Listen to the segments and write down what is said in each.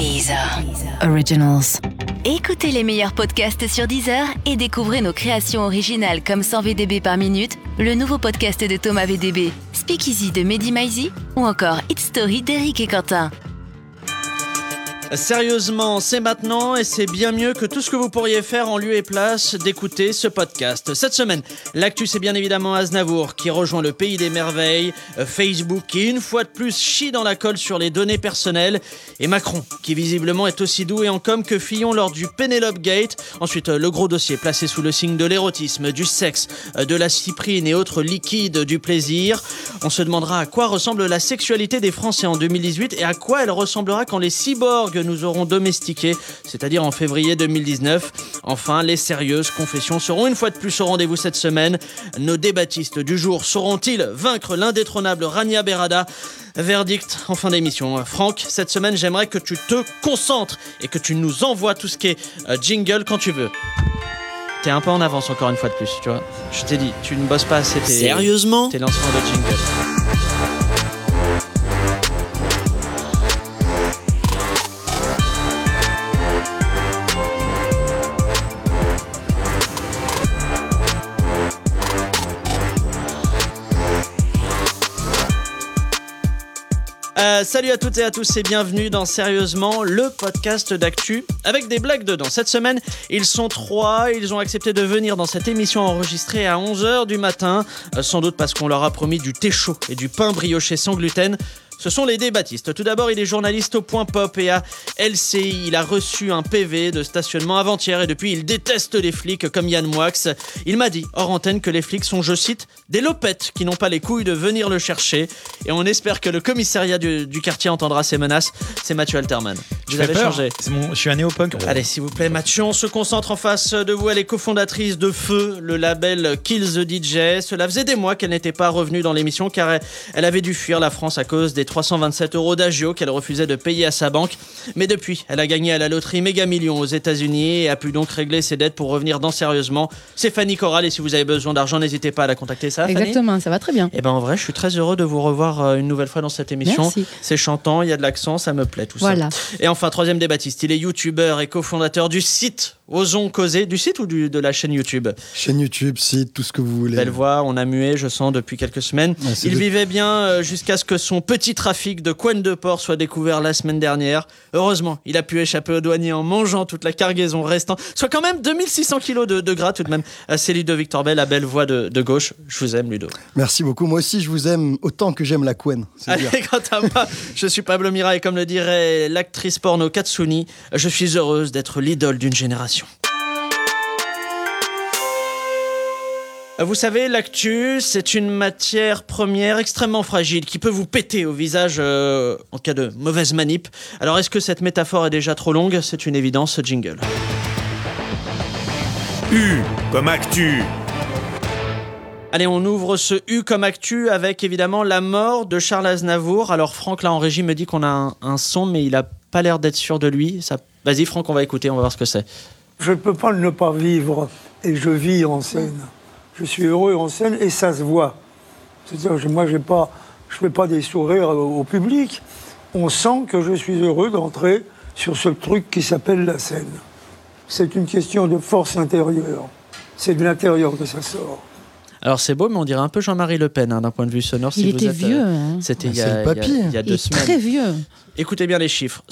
Deezer. Originals. Écoutez les meilleurs podcasts sur Deezer et découvrez nos créations originales comme 100 VDB par minute, le nouveau podcast de Thomas VDB, Speakeasy de Mehdi Maizi ou encore It's Story d'Eric et Quentin. Sérieusement, c'est maintenant et c'est bien mieux que tout ce que vous pourriez faire en lieu et place d'écouter ce podcast. Cette semaine, l'actu c'est bien évidemment Aznavour qui rejoint le pays des merveilles, Facebook qui une fois de plus chie dans la colle sur les données personnelles et Macron qui visiblement est aussi doué en com que Fillon lors du Penelope Gate. Ensuite, le gros dossier placé sous le signe de l'érotisme, du sexe, de la cyprine et autres liquides du plaisir. On se demandera à quoi ressemble la sexualité des Français en 2018 et à quoi elle ressemblera quand les cyborgs nous aurons domestiqués, c'est-à-dire en février 2019. Enfin, les sérieuses confessions seront une fois de plus au rendez-vous cette semaine. Nos débattistes du jour sauront-ils vaincre l'indétrônable Rania Berada? Verdict en fin d'émission. Franck, cette semaine, j'aimerais que tu te concentres et que tu nous envoies tout ce qui est euh, jingle quand tu veux. T'es un peu en avance encore une fois de plus, tu vois. Je t'ai dit, tu ne bosses pas assez tes, Sérieusement? tes lancements de jingle. Euh, salut à toutes et à tous et bienvenue dans Sérieusement, le podcast d'actu avec des blagues dedans. Cette semaine, ils sont trois, ils ont accepté de venir dans cette émission enregistrée à 11h du matin, euh, sans doute parce qu'on leur a promis du thé chaud et du pain brioché sans gluten. Ce sont les débattistes. Tout d'abord, il est journaliste au Point Pop et à LCI. Il a reçu un PV de stationnement avant-hier et depuis, il déteste les flics comme Yann Moix. Il m'a dit, hors antenne, que les flics sont, je cite, des lopettes qui n'ont pas les couilles de venir le chercher. Et on espère que le commissariat du, du quartier entendra ces menaces. C'est Mathieu Alterman. Vous avez changé. C'est mon- je suis un néopunk. Allez, s'il vous plaît, Mathieu, on se concentre en face de vous. Elle est cofondatrice de Feu, le label Kill the DJ. Cela faisait des mois qu'elle n'était pas revenue dans l'émission car elle, elle avait dû fuir la France à cause des 327 euros d'agio qu'elle refusait de payer à sa banque. Mais depuis, elle a gagné à la loterie méga million aux États-Unis et a pu donc régler ses dettes pour revenir dans sérieusement. C'est Fanny Corral et si vous avez besoin d'argent, n'hésitez pas à la contacter. Ça, Fanny? Exactement, ça va très bien. Eh ben en vrai, je suis très heureux de vous revoir euh, une nouvelle fois dans cette émission. Merci. C'est chantant, il y a de l'accent, ça me plaît tout Voilà. ça. Et enfin, troisième débattiste, il est youtubeur et cofondateur du site Osons Causer, du site ou du- de la chaîne YouTube? Chaîne YouTube, site, tout ce que vous voulez. Belle voix, on a mué, je sens, depuis quelques semaines. Il de- vivait bien euh, jusqu'à ce que son petit trafic de coin de porc soit découvert la semaine dernière. Heureusement, il a pu échapper aux douaniers en mangeant toute la cargaison restante, soit quand même 2600 kilos de, de gras tout de même. Euh, C'est Ludo Victor Bell, la belle voix de, de gauche. Je vous aime, Ludo. Merci beaucoup. Moi aussi, je vous aime autant que j'aime la couenne. Allez, quant à moi, je suis Pablo Mira et comme le dirait l'actrice porno Katsuni, je suis heureuse d'être l'idole d'une génération. Vous savez, l'actu, c'est une matière première extrêmement fragile qui peut vous péter au visage euh, en cas de mauvaise manip. Alors, est-ce que cette métaphore est déjà trop longue? C'est une évidence, ce jingle. U comme actu. Allez, on ouvre ce U comme actu avec évidemment la mort de Charles Aznavour. Alors Franck, là en régie, me dit qu'on a un, un son, mais il a pas l'air d'être sûr de lui. Ça... Vas-y Franck, on va écouter, on va voir ce que c'est. Je ne peux pas ne pas vivre et je vis en scène. Je suis heureux en scène et ça se voit. C'est-à-dire que moi, j'ai pas, je ne fais pas des sourires au, au public. On sent que je suis heureux d'entrer sur ce truc qui s'appelle la scène. C'est une question de force intérieure. C'est de l'intérieur que ça sort. Alors c'est beau, mais on dirait un peu Jean-Marie Le Pen hein, d'un point de vue sonore. Il si vous était êtes, vieux. euh, hein. C'était Ah, il, y a- il il y Il deux est semaines. très vieux. Écoutez bien les chiffres.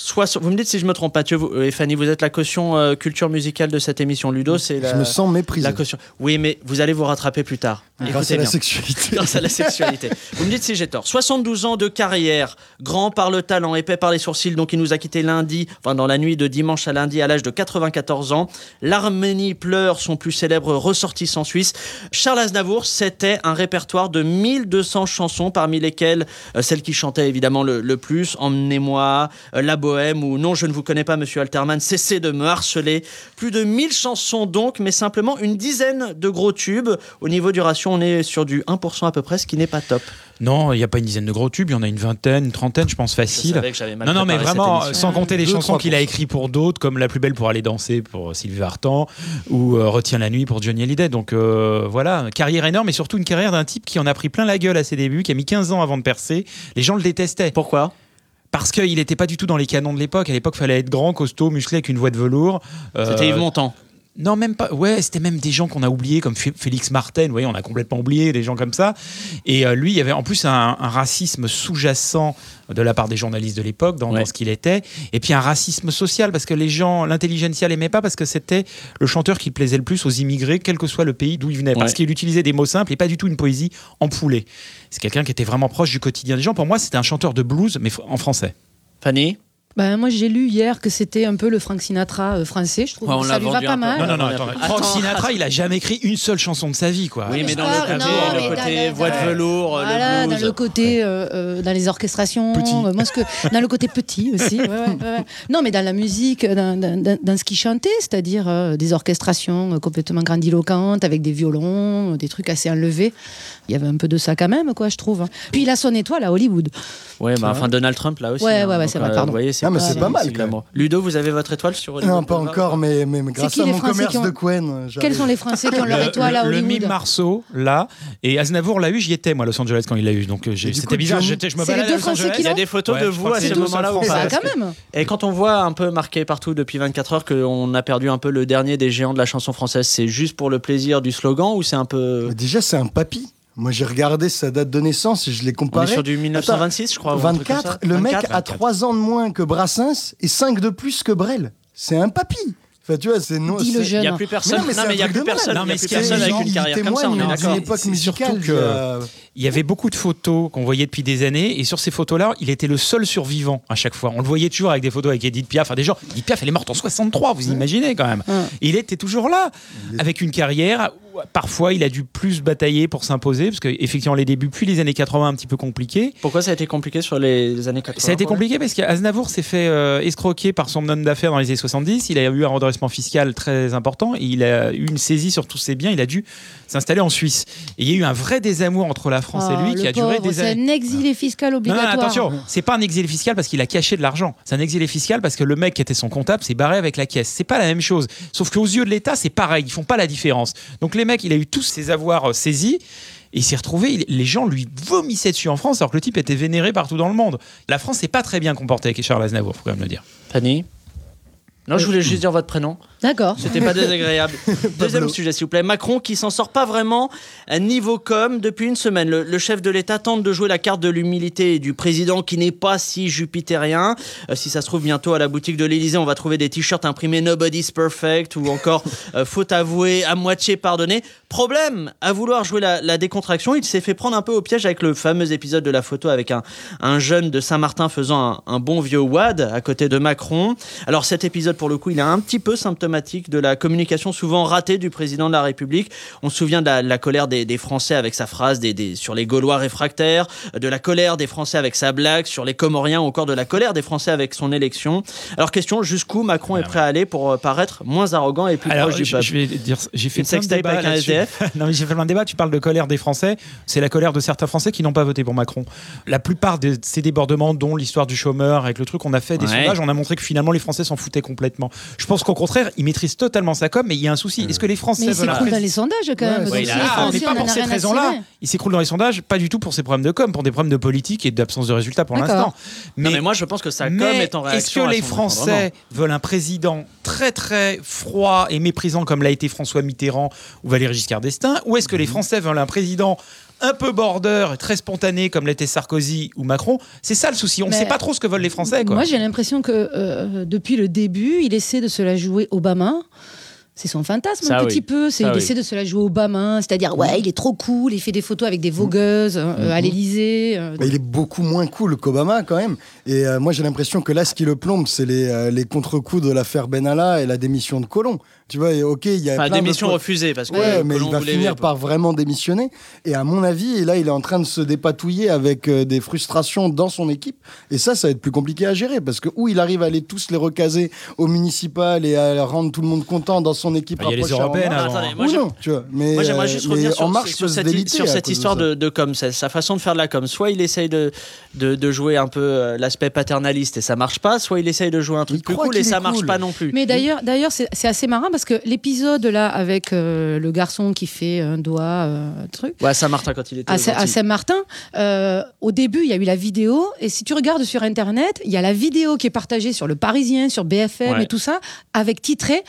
Vous me dites si je me trompe, Mathieu vous- et Fanny, vous êtes la caution euh, culture musicale de cette émission. Ludo, c'est la, Je me sens méprisé. la caution. Oui, mais vous allez vous rattraper plus tard. Grâce Écoutez à la sexualité. Grâce à la sexualité. Vous me dites si j'ai tort. 72 ans de carrière, grand par le talent, épais par les sourcils, donc il nous a quitté lundi, enfin dans la nuit de dimanche à lundi à l'âge de 94 ans. L'Arménie pleure son plus célèbre ressortissant suisse. Charles Aznavour, c'était un répertoire de 1200 chansons, parmi lesquelles euh, celle qui chantait évidemment le, le plus, Emmenez-moi, euh, La Bohème ou Non, je ne vous connais pas, monsieur Alterman, cessez de me harceler. Plus de 1000 chansons donc, mais simplement une dizaine de gros tubes. Au niveau du ratio, on est sur du 1% à peu près, ce qui n'est pas top. Non, il n'y a pas une dizaine de gros tubes, il y en a une vingtaine, une trentaine, je pense Je facile. savais que j'avais mal Non, non, mais vraiment, émission. sans compter les Deux, chansons qu'il a 3%. écrites pour d'autres, comme La plus belle pour aller danser pour Sylvie Vartan, ou euh, Retiens la nuit pour Johnny Hallyday. Donc euh, voilà, carrière énorme, et surtout une carrière d'un type qui en a pris plein la gueule à ses débuts, qui a mis 15 ans avant de percer. Les gens le détestaient. Pourquoi? Parce qu'il n'était pas du tout dans les canons de l'époque. À l'époque, il fallait être grand, costaud, musclé, avec une voix de velours. Euh, C'était Yves Montand. Non, même pas. Ouais, c'était même des gens qu'on a oubliés, comme Félix Martin. Vous voyez, on a complètement oublié des gens comme ça. Et euh, lui, il y avait en plus un, un racisme sous-jacent de la part des journalistes de l'époque dans, Ouais. dans ce qu'il était. Et puis un racisme social, parce que les gens, l'intelligentsia l'aimait pas, parce que c'était le chanteur qui plaisait le plus aux immigrés, quel que soit le pays d'où il venait. Parce qu'il utilisait des mots simples et pas du tout une poésie empoulée. C'est quelqu'un qui était vraiment proche du quotidien des gens. Pour moi, c'était un chanteur de blues, mais en français. Fanny? Ben, moi, j'ai lu hier que c'était un peu le Frank Sinatra euh, français. Je trouve Ouais, on que l'a ça lui va pas mal. Non, non, non, Attends. Frank Sinatra, il a jamais écrit une seule chanson de sa vie, quoi. Oui, mais dans parle- le côté, non, le mais côté dans- voix de dans- velours, Voilà, le dans blues. le côté, euh, euh, dans les orchestrations, Petit. euh, moi, ce que, dans le côté petit aussi. ouais, ouais, ouais, ouais. Non, mais dans la musique, dans, dans- dans- dans ce qu'il chantait, c'est-à-dire euh, des orchestrations euh, complètement grandiloquentes, avec des violons, euh, des trucs assez enlevés. Il y avait un peu de ça quand même, quoi, je trouve. hein. Puis il a son étoile à Hollywood. Ouais, bah, enfin Donald Trump là aussi. Ouais, hein, ouais, ouais, c'est vrai, euh, pardon. Vous voyez, c'est Ah, mais c'est pas mal, c'est quand même. glamour. Ludo, vous avez votre étoile sur Hollywood Non, pas Boulevard encore, mais, mais, mais grâce qui à les mon Français commerce qui ont- de Quen. j'arrive. Quels sont les Français qui ont leur étoile à le, le Hollywood mime Marceau, là, et Aznavour l'a eu, j'y étais, moi, à Los Angeles, quand il l'a eu. Donc euh, j'ai- Et du c'était bizarre, Johnny- j'étais- je me C'est les baladais à deux Los Français Angeles. qui Il y a des photos Ouais, de je vous crois à que ce c'est deux ça, Parce que- quand même. Et quand on voit un peu marqué partout depuis 24 heures qu'on a perdu un peu le dernier des géants de la chanson française, c'est juste pour le plaisir du slogan ou c'est un peu. Mais Déjà, c'est un papy. Moi, j'ai regardé sa date de naissance et je l'ai On est comparé. sur du 1926, je crois. ou un truc comme 24, ça. le mec 24. a 3 ans de moins que Brassens et 5 de plus que Brel. C'est un papy. Enfin, tu vois, c'est non. Il n'y a plus personne. Mais non, mais non, mais il y a plus personne. Non, il y mais a plus personne avec une il carrière comme ça. On est d'accord. C'est surtout musicale. que- Il y avait beaucoup de photos qu'on voyait depuis des années, et sur ces photos-là, il était le seul survivant à chaque fois. On le voyait toujours avec des photos avec Edith Piaf. Enfin, des gens, Edith Piaf, elle est morte en 63, vous imaginez quand même. Et il était toujours là, avec une carrière. où, Parfois, il a dû plus batailler pour s'imposer, parce qu'effectivement, les débuts, puis les années 80, un petit peu compliqués. Pourquoi ça a été compliqué sur les années 80 Ça a été compliqué parce qu'Aznavour s'est fait euh, escroquer par son homme d'affaires dans les années 70. Il a eu un redressement fiscal très important et il a eu une saisie sur tous ses biens. Il a dû s'installer en Suisse. Et il y a eu un vrai désamour entre la France Ah, et lui qui le a duré des C'est années. un exilé fiscal Non, non, obligatoire. attention, c'est pas un exilé fiscal parce qu'il a caché de l'argent. C'est un exilé fiscal parce que le mec qui était son comptable s'est barré avec la caisse. C'est pas la même chose. Sauf qu'aux yeux de l'État, c'est pareil. Ils font pas la différence. Donc les mecs, il a eu tous ses avoirs euh, saisis. Et il s'est retrouvé, il- les gens lui vomissaient dessus en France alors que le type était vénéré partout dans le monde. La France s'est pas très bien comportée avec Charles Aznavour, faut quand même le dire. Fanny Non, je voulais juste dire votre prénom. D'accord. C'était pas désagréable. Deuxième sujet, s'il vous plaît. Macron qui s'en sort pas vraiment à niveau com depuis une semaine. Le, le chef de l'État tente de jouer la carte de l'humilité du président qui n'est pas si jupitérien. Euh, si ça se trouve bientôt à la boutique de l'Élysée, on va trouver des t-shirts imprimés Nobody's Perfect ou encore euh, Faute avouée, à moitié pardonné. Problème, à vouloir jouer la, la décontraction, il s'est fait prendre un peu au piège avec le fameux épisode de la photo avec un, un jeune de Saint-Martin faisant un, un bon vieux wad à côté de Macron. Alors cet épisode, pour le coup, il est un petit peu symptomatique de la communication souvent ratée du président de la République. On se souvient de la, la colère des, des Français avec sa phrase des, des- sur les Gaulois réfractaires, de la colère des Français avec sa blague sur les Comoriens, ou encore de la colère des Français avec son élection. Alors question, jusqu'où Macron est prêt à aller pour euh, paraître moins arrogant et plus Alors, proche du peuple je vais dire, j'ai fait Une débats avec un. SDF non, mais j'ai fait plein de débats. Tu parles de colère des Français. C'est la colère de certains Français qui n'ont pas voté pour Macron. La plupart de ces débordements, dont l'histoire du chômeur, avec le truc, on a fait des Ouais. sondages, on a montré que finalement les Français s'en foutaient complètement. Je pense qu'au contraire, ils maîtrisent totalement sa com, mais il y a un souci. Est-ce que les Français Mais il veulent un s'écroule dans président- les sondages quand Ouais, même. ouais, il a- les ah, Français, mais pas pour cette raison-là. Il s'écroule dans les sondages, pas du tout pour ses problèmes de com, pour des problèmes de politique et d'absence de résultats pour l'instant. Non, mais moi je pense que sa com Mais est en est-ce réaction. que à les Français veulent un président très très froid et méprisant comme l'a été François Mitterrand ou Valéry Giscard d'Estaing Ou est-ce que les Français veulent un président un peu border, très spontané comme l'était Sarkozy ou Macron C'est ça le souci. On ne sait pas trop ce que veulent les Français. Quoi. Moi, j'ai l'impression que euh, depuis le début, il essaie de se la jouer Obama. C'est son fantasme Ça, un oui. petit peu. C'est, il oui. essaie de se la jouer Obama, c'est-à-dire ouais, il est trop cool, il fait des photos avec des vogueuses euh, à l'Élysée. euh, il est beaucoup moins cool qu'Obama quand même. Et euh, moi j'ai l'impression que là ce qui le plombe c'est les, euh, les contre-coups de l'affaire Benalla et la démission de Colomb. Tu vois, et ok, il y a Enfin, plein démission refusée parce que Ouais, mais il va finir par vraiment démissionner. Et à mon avis, et là, il est en train de se dépatouiller avec euh, des frustrations dans son équipe. Et ça, ça va être plus compliqué à gérer parce que où il arrive à les tous les recaser au municipal et à rendre tout le monde content dans son équipe Ah, il y a les européennes avant. Attendez, moi, Ou non, tu vois. Mais, Moi, j'aimerais juste revenir sur, En Marche sur cette, sur histoire de, de com, sa, sa façon de faire de la com. Soit il essaye de, de, de jouer un peu euh, l'aspect paternaliste et ça marche pas, soit il essaye de jouer un truc Il plus cool et ça marche cool. pas non plus. Mais d'ailleurs, d'ailleurs, c'est c'est assez marrant parce que l'épisode là avec euh, le garçon qui fait un doigt, euh, truc. Ouais, Saint-Martin quand il était À, à. Saint-Martin, euh, au début, il y a eu la vidéo, et si tu regardes sur Internet, il y a la vidéo qui est partagée sur Le Parisien, sur BFM Ouais. et tout ça, avec titré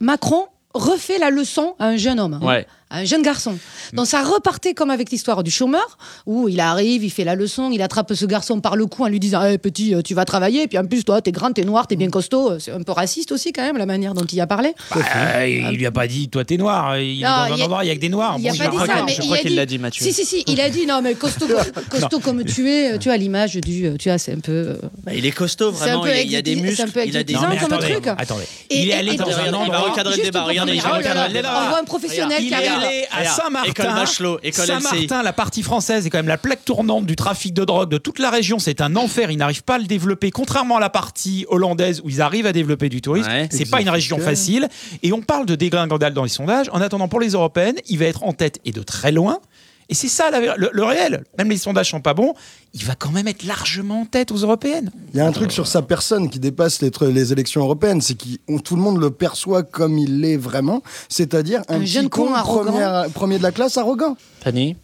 Macron refait la leçon à un jeune homme. hein, Ouais. Un jeune garçon. Donc ça repartait comme avec l'histoire du chômeur, où il arrive, il fait la leçon, il attrape ce garçon par le cou en lui disant hey, petit, euh, tu vas travailler, et puis en plus, toi, t'es grand, t'es noir, t'es bien costaud. C'est un peu raciste aussi, quand même, la manière dont il a parlé. Bah, il lui a pas dit, toi t'es noir. Il est Non, dans un il y a- endroit, il y a que des noirs. il a Bon, pas je dit crois ça, mais je crois qu'il l'a dit, Mathieu. Si, si, si, il a dit non, mais costaud, costaud comme tu es, tu as l'image du. euh, Tu vois, c'est un peu. euh, Bah, il est costaud, vraiment. Il y a- il y a des muscles. Il a des comme attendez, truc. attendez. Il est allé dans un il va recadrer le débat. Regardez, il va comprendre. recadrer le débat. On voit un professionnel qui est arrive. Allé à Saint-Martin. Saint-Martin, la partie française est quand même la plaque tournante du trafic de drogue de toute la région. C'est un enfer. Ils n'arrivent pas à le développer, contrairement à la partie hollandaise où ils arrivent à développer du tourisme. Ouais. c'est pas une région facile. Et on parle de dégringandale dans les sondages. En attendant, pour les européennes, il va être en tête et de très loin. Et c'est ça la- le, le réel. Même les sondages sont pas bons. Il va quand même être largement en tête aux européennes. Il y a un truc sur sa personne qui dépasse les, élections européennes, c'est que tout le monde le perçoit comme il l'est vraiment, c'est-à-dire un, Un jeune con arrogant. premier, premier de la classe arrogant. Fanny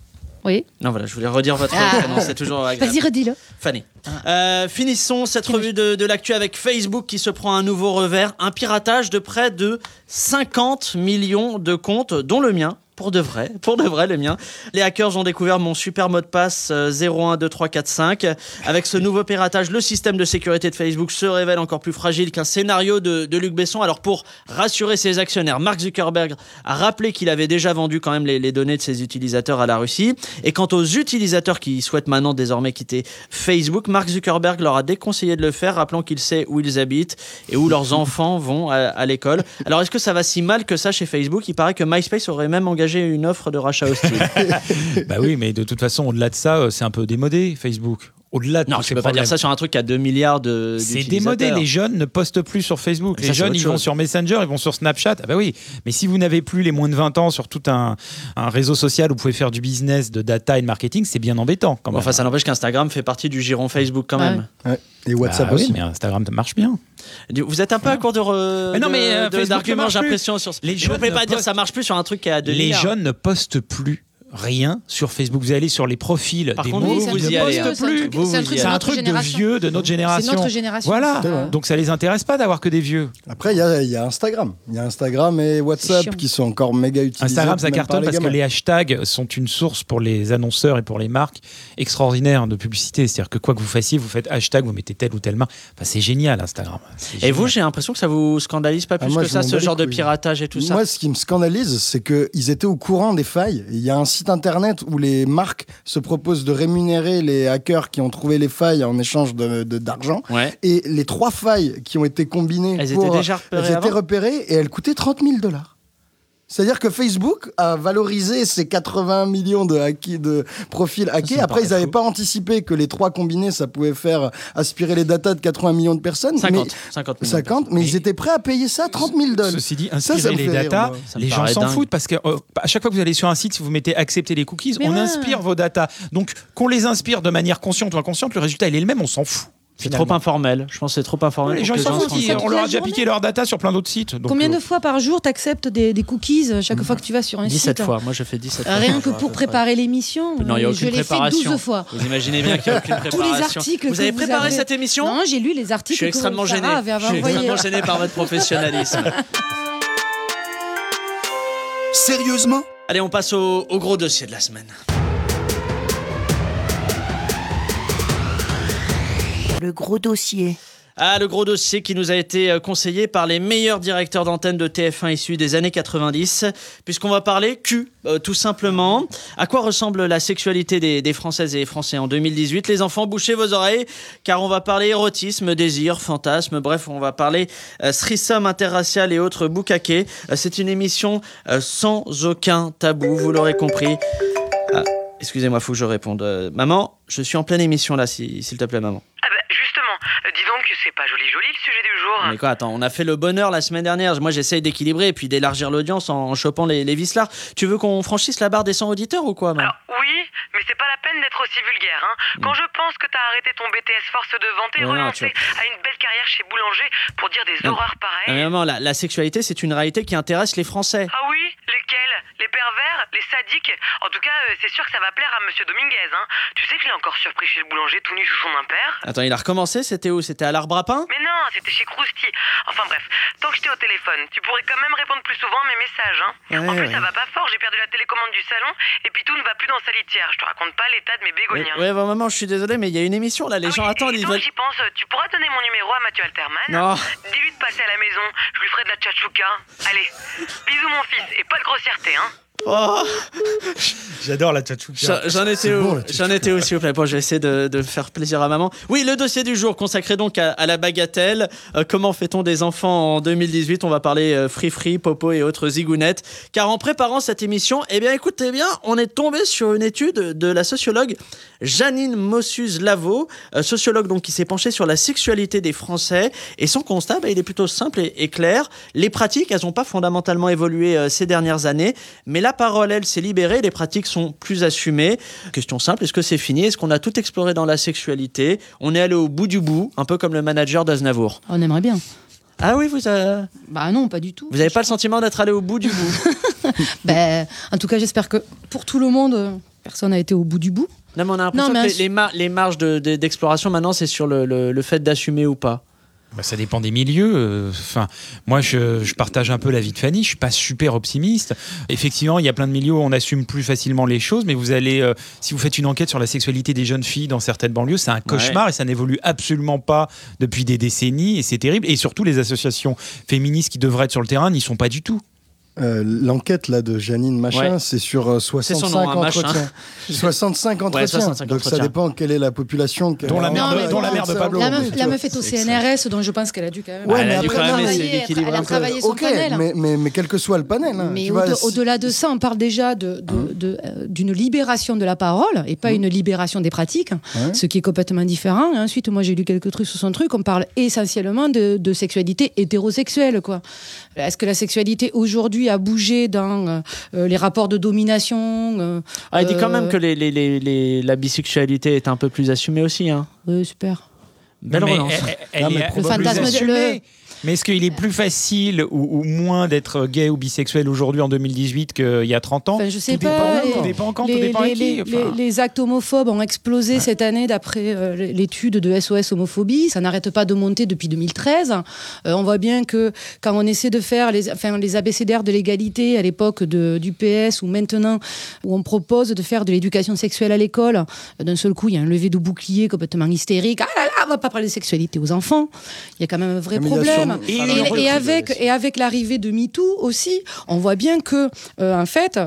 Oui. Non, voilà, je voulais redire votre Ah. prénom, c'est toujours agréable. Vas-y, redis-le. Fanny. Euh, finissons cette revue de, de l'actu avec Facebook qui se prend un nouveau revers, un piratage de près de 50 millions de comptes, dont le mien. Pour de vrai, pour de vrai, le mien. Les hackers ont découvert mon super mot de passe euh, 012345. Avec ce nouveau piratage, le système de sécurité de Facebook se révèle encore plus fragile qu'un scénario de, de Luc Besson. Alors pour rassurer ses actionnaires, Mark Zuckerberg a rappelé qu'il avait déjà vendu quand même les, les données de ses utilisateurs à la Russie. Et quant aux utilisateurs qui souhaitent maintenant désormais quitter Facebook, Mark Zuckerberg leur a déconseillé de le faire, rappelant qu'il sait où ils habitent et où leurs enfants vont à, à l'école. Alors est-ce que ça va si mal que ça chez Facebook? Il paraît que MySpace aurait même engagé une offre de rachat hostile. bah oui, mais de toute façon, au-delà de ça, euh, c'est un peu démodé, Facebook. Au-delà de non, tu peux pas dire ça sur un truc à 2 milliards de C'est démodé, les jeunes ne postent plus sur Facebook. Mais Les ça, jeunes, ils vont sur Messenger, ils vont sur Snapchat. Ah bah oui, mais si vous n'avez plus les moins de 20 ans sur tout un, un réseau social où vous pouvez faire du business, de data et de marketing, c'est bien embêtant quand même. Enfin, ça n'empêche qu'Instagram fait partie du giron Facebook quand Ouais. même. Ouais. Et Bah WhatsApp oui, aussi. mais Instagram ça marche bien. Vous êtes un peu à court de, re- Mais non, mais, euh, d'arguments, j'ai l'impression. Sur... Les pouvez ne pas dire postent- ça marche plus sur un truc à 2 les milliards. jeunes ne postent plus rien sur Facebook. Vous allez sur les profils Par des contre, mots, vous, c'est un vous truc y de allez. vieux, hein. c'est un truc- c'est un de vieux de notre génération. notre génération, Voilà. ça. Donc ça les intéresse pas d'avoir que des vieux. Après, il y a, il y a Instagram. Il y a Instagram et WhatsApp qui sont encore méga utilisés. Instagram, ça cartonne parce que les hashtags sont une source pour les annonceurs et pour les marques extraordinaire de publicité. C'est-à-dire que quoi que vous fassiez, vous faites hashtag, vous mettez telle ou telle marque. Enfin, c'est génial, Instagram. Et génial. vous, j'ai l'impression que ça vous scandalise pas Ah, plus moi, que ça, ce genre de piratage et tout ça. Moi, ce qui me scandalise, c'est qu'ils étaient au courant des failles. Il y a un site internet où les marques se proposent de rémunérer les hackers qui ont trouvé les failles en échange de- de- d'argent. Ouais. Et les trois failles qui ont été combinées, Elles pour- étaient déjà repérées elles étaient repérées et elles coûtaient 30 000 dollars. C'est-à-dire que Facebook a valorisé ces 80 millions de, hackés- de profils hackés. Après, ils n'avaient pas anticipé que les trois combinés, ça pouvait faire aspirer les datas de 80 millions de personnes. 50. Mais, 50 millions. 50, mais, ils étaient prêts à payer ça 30 000 dollars. Ceci dit, Ça, inspirer ça me les datas. Ça les gens s'en foutent parce que euh, à chaque fois que vous allez sur un site, si vous mettez accepter les cookies, Mais on ouais. inspire vos datas. Donc qu'on les inspire de manière consciente ou inconsciente, le résultat il est le même, on s'en fout. C'est trop informel. Je pense que c'est trop informel. Les gens on leur a déjà piqué leurs datas sur plein d'autres sites. Donc, Combien euh, de fois par jour t'acceptes des, des cookies euh, chaque fois que tu vas sur un 17 site fois. Moi, je fais 17 fois. Rien que pour préparer l'émission, Non, il n'y a euh, aucune je l'ai fait préparation. 12 fois. Vous imaginez bien qu'il n'y a aucune Tous préparation. les articles Vous avez vous préparé avez- cette émission Non, j'ai lu les Je articles suis extrêmement gêné. Je suis extrêmement gêné par votre professionnalisme. Sérieusement? Allez, on passe au, au gros dossier de la semaine. Le gros dossier. Ah, le gros dossier qui nous a été euh, conseillé par les meilleurs directeurs d'antenne de TF1 issus des années 90, puisqu'on va parler cul, euh, tout simplement. À quoi ressemble la sexualité des, des Françaises et des Français en 2018 Les enfants, bouchez vos oreilles, car on va parler érotisme, désir, fantasme, bref, on va parler euh, threesome interracial et autres boucaquets. Euh, C'est une émission euh, sans aucun tabou, vous l'aurez compris. Ah, Excusez-moi, faut que je réponde. Euh, maman, je suis en pleine émission là, si- s'il te plaît, maman. Ah bah justement, Euh, dis donc, c'est pas joli joli le sujet du jour. Mais quoi, attends, on a fait le bonheur la semaine dernière. Moi, j'essaye d'équilibrer et puis d'élargir l'audience en, chopant les, les vislards. Tu veux qu'on franchisse la barre des 100 auditeurs ou quoi, Alors oui, mais c'est pas la peine d'être aussi vulgaire. Hein. Quand je pense que t'as arrêté ton BTS force de vente et Mm. Non, renoncé à une belle carrière chez Boulanger pour dire des Non. horreurs Non, mais pareilles. maman, la, la sexualité, c'est une réalité qui intéresse les Français. Ah oui Les sadiques En tout cas, euh, c'est sûr que ça va plaire à Monsieur Dominguez. Hein. Tu sais que je l'ai encore surpris chez le boulanger tout nu sous son impair Attends, il a recommencé, c'était où? C'était à l'arbre à pain? Mais non, c'était chez Krusty. Enfin bref, tant que j'étais au téléphone, tu pourrais quand même répondre plus souvent à mes messages. Hein. Ouais, en plus, ouais. ça va pas fort, j'ai perdu la télécommande du salon et puis tout ne va plus dans sa litière. Je te raconte pas l'état de mes bégoniens. ouais, maman, je suis désolé, mais il y a une émission là, les Ah gens oui, attendent, ils veulent. j'y pense, tu pourras donner mon numéro à Mathieu Alterman Non. Dis-lui de passer à la maison, je lui ferai de la tchatchouka. Allez, bisous mon fils, et pas de grossièreté, hein. Oh, J'adore la tchatchouka. J'en étais bon, J'en étais vous plaît Bon, je vais essayer de, de faire plaisir à maman. Oui, le dossier du jour consacré donc à, à la bagatelle. Euh, comment fait-on des enfants en 2018 On va parler euh, free free, popo et autres zigounettes. Car en préparant cette émission, eh bien, écoutez bien, on est tombé sur une étude de la sociologue Janine Mossus-Lavo, euh, sociologue donc qui s'est penchée sur la sexualité des Français. Et son constat, bah, il est plutôt simple et, et clair. Les pratiques, elles n'ont pas fondamentalement évolué euh, ces dernières années, mais la parole, elle, s'est libérée. Les pratiques sont plus assumées. Question simple, est-ce que c'est fini? Est-ce qu'on a tout exploré dans la sexualité? On est allé au bout du bout, un peu comme le manager d'Aznavour. On aimerait bien. Ah oui, vous avez, Bah non, pas du tout. vous avez pas le sentiment d'être allé au bout du bout? Ben, en tout cas, j'espère que pour tout le monde, euh, personne n'a été au bout du bout. Non, mais on a l'impression que les, les mar- les marges de- de- d'exploration maintenant, c'est sur le, le- le fait d'assumer ou pas. Bah, ça dépend des milieux. euh, Enfin, moi, je, je partage un peu l'avis de Fanny. Je suis pas super optimiste. Effectivement, il y a plein de milieux où on assume plus facilement les choses, mais vous allez, euh, si vous faites une enquête sur la sexualité des jeunes filles dans certaines banlieues, c'est un cauchemar et ça n'évolue absolument pas depuis des décennies et c'est terrible. Et surtout, les associations féministes qui devraient être sur le terrain n'y sont pas du tout. Euh, L'enquête là de Janine Machin, Ouais. c'est sur euh, son 65 nom, hein, entretiens. 65 entretiens. 65 Donc ça dépend quelle est la population. que- Dont la mère de- mais dont la mère de Pablo. La la meuf est au CNRS, donc je pense qu'elle a dû quand même. Ouais, elle mais a dû après, quand même non, essayer mais- d'équilibrer Elle a travaillé son Ok, panel. mais, mais, mais quel que soit le panel. hein, Mais au- au-delà de ça, on parle déjà de- de- de, euh, d'une libération de la parole et pas une libération des pratiques, Ouais. ce qui est complètement différent. Et ensuite, moi, j'ai lu quelques trucs sur son truc. On parle essentiellement de, de sexualité hétérosexuelle. Quoi. Est-ce que la sexualité aujourd'hui a bougé dans euh, euh, les rapports de domination euh, Ah, il dit quand euh, même que les, les- les- les- la bisexualité est un peu plus assumée aussi. Hein. ouais, super. Belle mais relance. elle- elle- Non, elle mais est le fantasme de- le- Mais est-ce qu'il est plus facile ou, ou moins d'être gay ou bisexuel aujourd'hui en 2018 qu'il y a 30 ans? Enfin, je sais tout pas. Dépend, tout les- dépend quand, les, tout dépend les- qui. les- enfin. les- les actes homophobes ont explosé cette année d'après euh, l'étude de SOS homophobie. Ça n'arrête pas de monter depuis 2013. Euh, on voit bien que quand on essaie de faire les, enfin, les abécédaires de l'égalité à l'époque du PS ou maintenant où on propose de faire de l'éducation sexuelle à l'école, euh, d'un seul coup il y a un lever de bouclier complètement hystérique. Ah là là, on va pas parler de sexualité aux enfants. Il y a quand même un vrai Mais problème. Et, Ah, avec, et avec l'arrivée de MeToo aussi, on voit bien que, euh, en fait,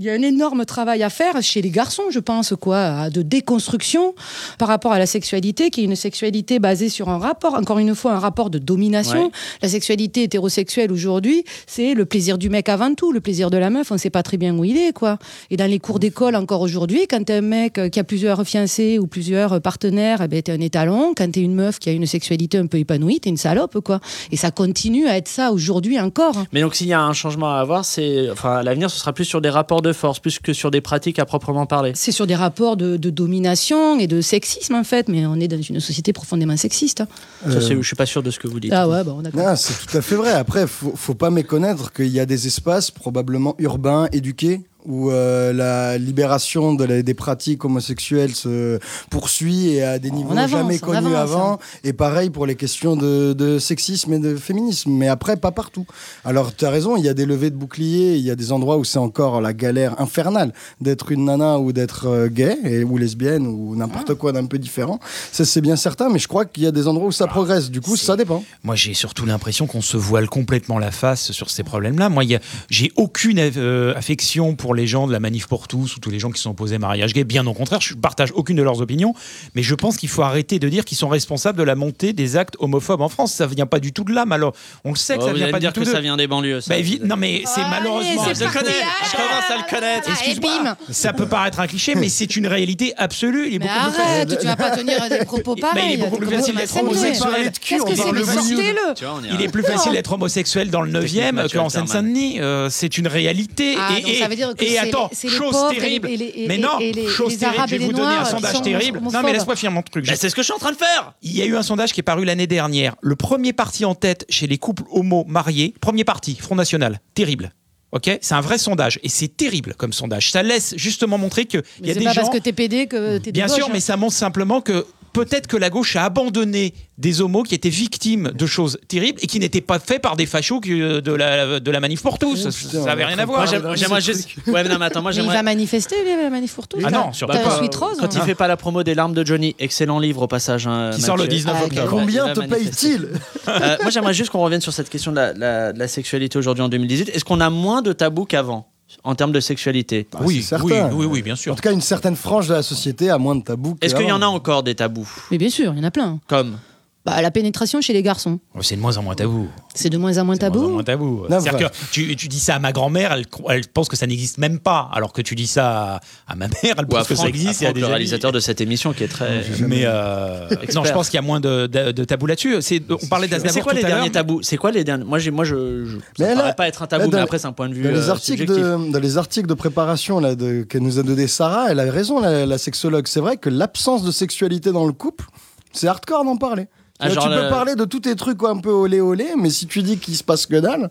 il y a un énorme travail à faire chez les garçons, je pense, quoi, de déconstruction par rapport à la sexualité, qui est une sexualité basée sur un rapport, encore une fois, un rapport de domination. Ouais. La sexualité hétérosexuelle aujourd'hui, c'est le plaisir du mec avant tout, le plaisir de la meuf, on ne sait pas très bien où il est, quoi. Et dans les cours d'école, encore aujourd'hui, quand t'es un mec qui a plusieurs fiancés ou plusieurs partenaires, eh ben, t'es un étalon. Quand t'es une meuf qui a une sexualité un peu épanouie, t'es une salope, quoi. Et ça continue à être ça aujourd'hui encore. Mais donc, s'il y a un changement à avoir, c'est. Enfin, à l'avenir, ce sera plus sur des rapports de force, plus que sur des pratiques à proprement parler. C'est sur des rapports de, de domination et de sexisme, en fait, mais on est dans une société profondément sexiste. Ça, Euh, je suis pas sûr de ce que vous dites. Ah ouais, bon, c'est tout à fait vrai. Après, faut, faut pas méconnaître qu'il y a des espaces probablement urbains, éduqués, où euh, la libération de la- des pratiques homosexuelles se poursuit et à des niveaux avance, jamais on connus avance, avant. hein. Et pareil pour les questions de, de sexisme et de féminisme. Mais après, pas partout. Alors, tu as raison, il y a des levées de boucliers, il y a des endroits où c'est encore la galère infernale d'être une nana ou d'être euh, gay et, ou lesbienne ou n'importe quoi d'un peu différent. Ça, c'est bien certain, mais je crois qu'il y a des endroits où ça progresse. Du coup, ça dépend. Moi, j'ai surtout l'impression qu'on se voile complètement la face sur ces problèmes-là. Moi, a- j'ai aucune euh, affection pour pour les gens de la manif pour tous ou tous les gens qui sont opposés au mariage gay. Bien au contraire, je partage aucune de leurs opinions, mais je pense qu'il faut arrêter de dire qu'ils sont responsables de la montée des actes homophobes en France. Ça vient pas du tout de là, alors on le sait que Oh, ça vient pas dire du tout que de. ça vient des banlieues. ça. Bah, non mais c'est malheureusement. c'est Je le connais, je commence à le connaître. ah, Excuse-moi. Ça peut paraître un cliché, mais c'est une réalité absolue. Il est Mais beaucoup plus arrête, tu vas pas tenir des propos Mais pareils. il est beaucoup plus facile d'être homosexuel. Qu'est-ce que c'est Il est plus facile d'être homosexuel dans le 9e Mathieu qu'en. Seine-Saint-Denis. Euh, c'est une réalité. Ah, et, donc et- ça veut dire que et attends, chose terrible. mais non, chose terrible. Je vais vous donner un sondage terrible. Non, mais laisse-moi finir mon truc. Bah, c'est ce que je suis en train de faire. Il y a eu un sondage qui est paru l'année dernière. Le premier parti en tête chez les couples homo mariés, premier parti, Front National, terrible. Ok, c'est un vrai sondage et c'est terrible comme sondage. Ça laisse justement montrer que il y a des pas gens. parce que t'es PD que t'es Bien sûr, hein. mais ça montre simplement que peut-être que la gauche a abandonné des homos qui étaient victimes de choses terribles et qui n'étaient pas faits par des fachos que- de la, de la manif pour tous. Oh, ça n'avait rien à Moi, voir. j'aimerais juste. truc. Ouais, mais non, mais attends, moi Mais il va manifester, lui, la manif pour tous. Ah non, surtout T'as pas. sweat rose. Quand hein. il fait pas la promo des larmes de Johnny, excellent livre au passage. hein, Qui sort le Mathieu. 19 Ah, octobre. Combien te paye-t-il Euh, Moi, j'aimerais juste qu'on revienne sur cette question de la, la- de la sexualité aujourd'hui en 2018. Est-ce qu'on a moins de tabous qu'avant? En termes de sexualité Bah, oui, oui, certain. oui, oui, bien sûr. En tout cas, une certaine frange de la société a moins de tabous. Est-ce qu'il y en a encore des tabous? Mais bien sûr, il y en a plein. Comme? Bah, la pénétration chez les garçons, Oh, C'est de moins en moins tabou. c'est de moins en moins C'est de moins en tabou. moins tabou. C'est-à-dire que tu, tu dis ça à ma grand-mère, elle, elle pense que ça n'existe même pas. Alors que tu dis ça à, à ma mère, elle ou à pense que ça existe. des le réalisateur de cette émission qui est très. Mais euh, non, je pense qu'il y a moins de, de, de tabou là-dessus. C'est- On parlait d'Aznavour c'est quoi les derniers tabous? C'est quoi les derniers? Moi, j'ai, moi, je, je ça Mais là- paraît pas être un tabou, mais après, c'est un point de vue Dans les, euh, articles de, dans les articles de préparation là, de, qu'elle nous a donné Sarah, elle a raison, la, la sexologue. C'est vrai que l'absence de sexualité dans le couple, c'est hardcore d'en parler. Ah, genre tu peux le- parler de tous tes trucs un peu olé olé, mais si tu dis qu'il se passe que dalle,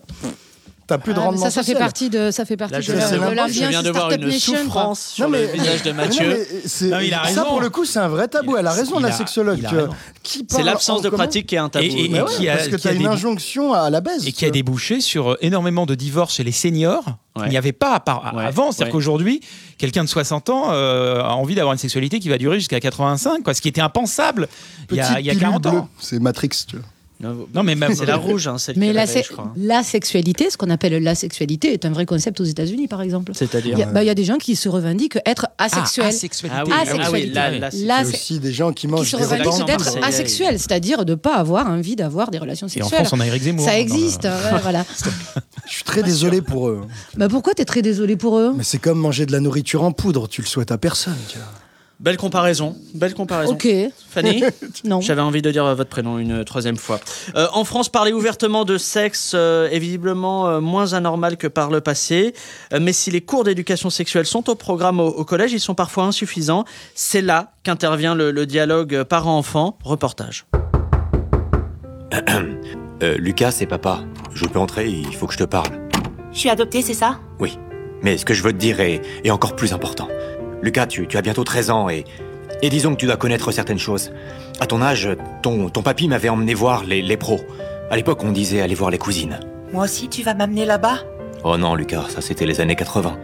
t'as plus de Ah, rendement ça, ça fait partie de, ça fait partie Là, de, je, de n'importe- l'ambiance je viens de voir une Nation, quoi. souffrance sur Non, mais- le visage de non, Mathieu. mais Non, il a ça pour le coup, c'est un vrai tabou. Elle a raison, Il la a- sexologue. tu C'est l'absence en de pratique qui est un tabou. Et- et- Mais ouais, qui a- parce que qui a t'as une injonction à la base. et qui a débouché sur euh, énormément de divorces chez les seniors. Ouais. Il n'y avait pas à part- Ouais, avant. C'est-à-dire ouais. qu'aujourd'hui, quelqu'un de 60 ans euh, a envie d'avoir une sexualité qui va durer jusqu'à 85, quoi, ce qui était impensable il y a, il y a pilule 40 bleue. ans. C'est Matrix, tu vois. Non, Non, mais même. C'est la rouge, hein, celle Mais qui la, réveille, se- je crois. la sexualité, ce qu'on appelle la sexualité, est un vrai concept aux États-Unis, par exemple. C'est-à-dire Il y, a, bah, il y a des gens qui se revendiquent être Ah, asexuels. asexualité. Ah oui, Ah, ah oui, sexualité. là, là, Là, c'est- Il y a c'est- aussi des gens qui qui mangent se des revendiquent d'être sexuelles. asexuels, c'est-à-dire de ne pas avoir envie d'avoir des relations Et en sexuelles. France, on a Eric Zemmour. Ça le- existe, ouais, voilà. Je suis très désolé pour eux. Bah pourquoi t'es très désolé pour eux? Mais c'est comme manger de la nourriture en poudre, tu le souhaites à personne. Tu vois. Belle comparaison. Belle comparaison. Ok, Fanny non. J'avais envie de dire euh, votre prénom une troisième fois. Euh, en France, parler ouvertement de sexe euh, est visiblement euh, moins anormal que par le passé. Euh, mais si les cours d'éducation sexuelle sont au programme au, au collège, ils sont parfois insuffisants. C'est là qu'intervient le, le dialogue euh, parent-enfant. Reportage. Euh, Lucas, c'est papa. Je peux entrer, il faut que je te parle. Je suis adoptée, c'est ça? Oui. Mais ce que je veux te dire est, est encore plus important. Lucas, tu, tu as bientôt 13 ans et, et disons que tu dois connaître certaines choses. À ton âge, ton, ton papy m'avait emmené voir les, les pros. À l'époque, on disait aller voir les cousines. Moi aussi, tu vas m'amener là-bas? Oh non, Lucas, ça c'était les années 80.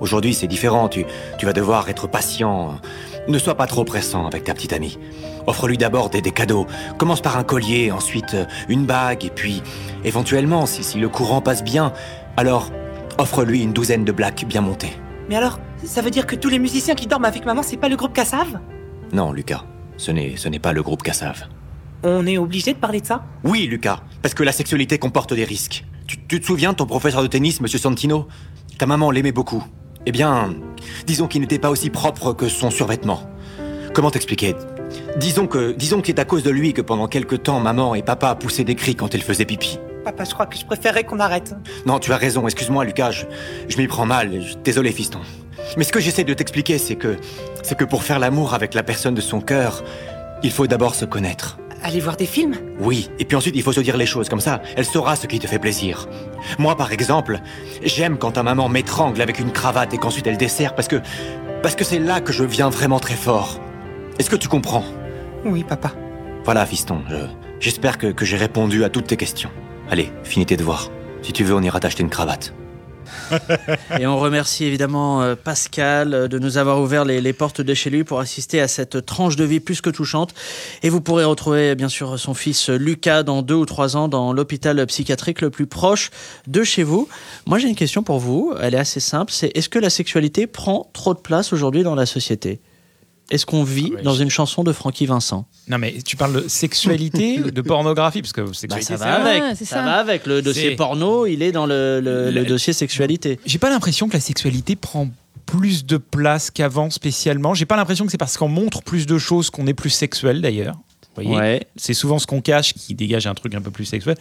Aujourd'hui, c'est différent. Tu, tu vas devoir être patient. Ne sois pas trop pressant avec ta petite amie. Offre-lui d'abord des, des cadeaux. Commence par un collier, ensuite euh, une bague, et puis, éventuellement, si, si le courant passe bien, alors offre-lui une douzaine de blacks bien montés. Mais alors, ça veut dire que tous les musiciens qui dorment avec maman, c'est pas le groupe Cassav Non, Lucas, ce n'est, ce n'est pas le groupe Cassav. On est obligé de parler de ça? Oui, Lucas, parce que la sexualité comporte des risques. Tu, tu te souviens de ton professeur de tennis, Monsieur Santino? Ta maman l'aimait beaucoup. Eh bien, disons qu'il n'était pas aussi propre que son survêtement. Comment t'expliquer? Disons que, disons que c'est à cause de lui que pendant quelque temps, maman et papa poussaient des cris quand ils faisaient pipi. Papa, je crois que je préférerais qu'on arrête. Non, tu as raison, excuse-moi, Lucas, je, je m'y prends mal. Désolé, fiston. Mais ce que j'essaie de t'expliquer, c'est que, c'est que pour faire l'amour avec la personne de son cœur, il faut d'abord se connaître. Aller voir des films? Oui, et puis ensuite il faut se dire les choses comme ça, elle saura ce qui te fait plaisir. Moi par exemple, j'aime quand ta maman m'étrangle avec une cravate et qu'ensuite elle dessert parce que parce que c'est là que je viens vraiment très fort. Est-ce que tu comprends? Oui, papa. Voilà fiston, je- j'espère que, que j'ai répondu à toutes tes questions. Allez, finis tes devoirs. Si tu veux, on ira t'acheter une cravate. Et on remercie évidemment euh, Pascal euh, de nous avoir ouvert les, les portes de chez lui pour assister à cette tranche de vie plus que touchante. Et vous pourrez retrouver bien sûr son fils Lucas dans deux ou trois ans dans l'hôpital psychiatrique le plus proche de chez vous. Moi j'ai une question pour vous, elle est assez simple, c'est est-ce que la sexualité prend trop de place aujourd'hui dans la société? Est-ce qu'on vit Ouais, dans je- une chanson de Francky Vincent? Non, mais tu parles de sexualité, de pornographie, parce que Bah, sexualité, ça c'est va avec, Ah, ça. ça. va avec. Le dossier porno, il est dans le, le- le Le- dossier sexualité. J'ai pas l'impression que la sexualité prend plus de place qu'avant spécialement. J'ai pas l'impression que c'est parce qu'on montre plus de choses qu'on est plus sexuel d'ailleurs. Vous voyez? Ouais. C'est souvent ce qu'on cache qui dégage un truc un peu plus sexuel.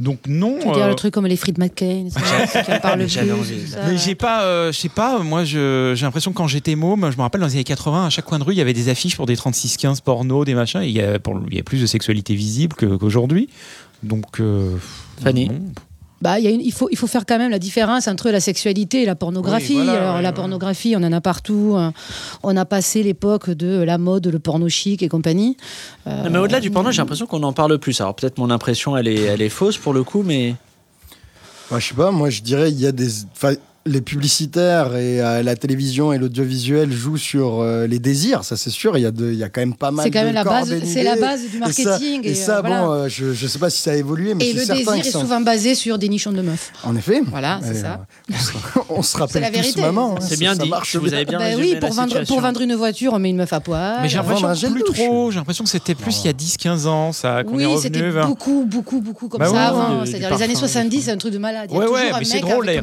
Donc non. Tu veux dire euh, le truc comme les Fried McCain. Mais j'ai pas, euh, je sais pas, moi je- j'ai l'impression que quand j'étais môme, je me rappelle dans les années 80, à chaque coin de rue, il y avait des affiches pour des 36-15 porno, des machins, et il y a, pour- il y a plus de sexualité visible qu'aujourd'hui. Donc. euh, Fanny non. Bah, il, y a une- il, faut, il faut faire quand même la différence entre la sexualité et la pornographie. Oui, voilà, Alors, ouais, la ouais. pornographie, on en a partout. Euh, On a passé l'époque de la mode, le porno chic et compagnie. Euh, Non, mais au-delà du porno, j'ai l'impression qu'on en parle plus. Alors peut-être mon impression, elle est, elle est fausse pour le coup, mais Moi, je sais pas, moi je dirais il y a des. enfin, les publicitaires et euh, la télévision et l'audiovisuel jouent sur euh, les désirs, ça c'est sûr. Il y, a de- il y a quand même pas mal C'est quand de même la base, c'est la base du Et ça, marketing. et ça, euh, voilà. bon, euh, je, je sais pas si ça a évolué, mais Et c'est le désir que est souvent basé sur des nichons de meufs. En effet. Voilà, c'est Et, ça. euh, on se- rappelle la tous vérité. maman. hein, c'est bien ça dit. marche Vous avez bien résumé oui, la pour vendre, situation. pour vendre une voiture, on met une meuf à poil. Mais j'ai on l'impression plus trop. J'ai l'impression que c'était plus il y a 10-15 ans, ça, qu'on est Oui, revenu. c'était vers- beaucoup, beaucoup, beaucoup comme Bah ça avant. C'est-à-dire les années parfum, 70, c'est un truc de malade. Ouais, ouais, mais c'est drôle et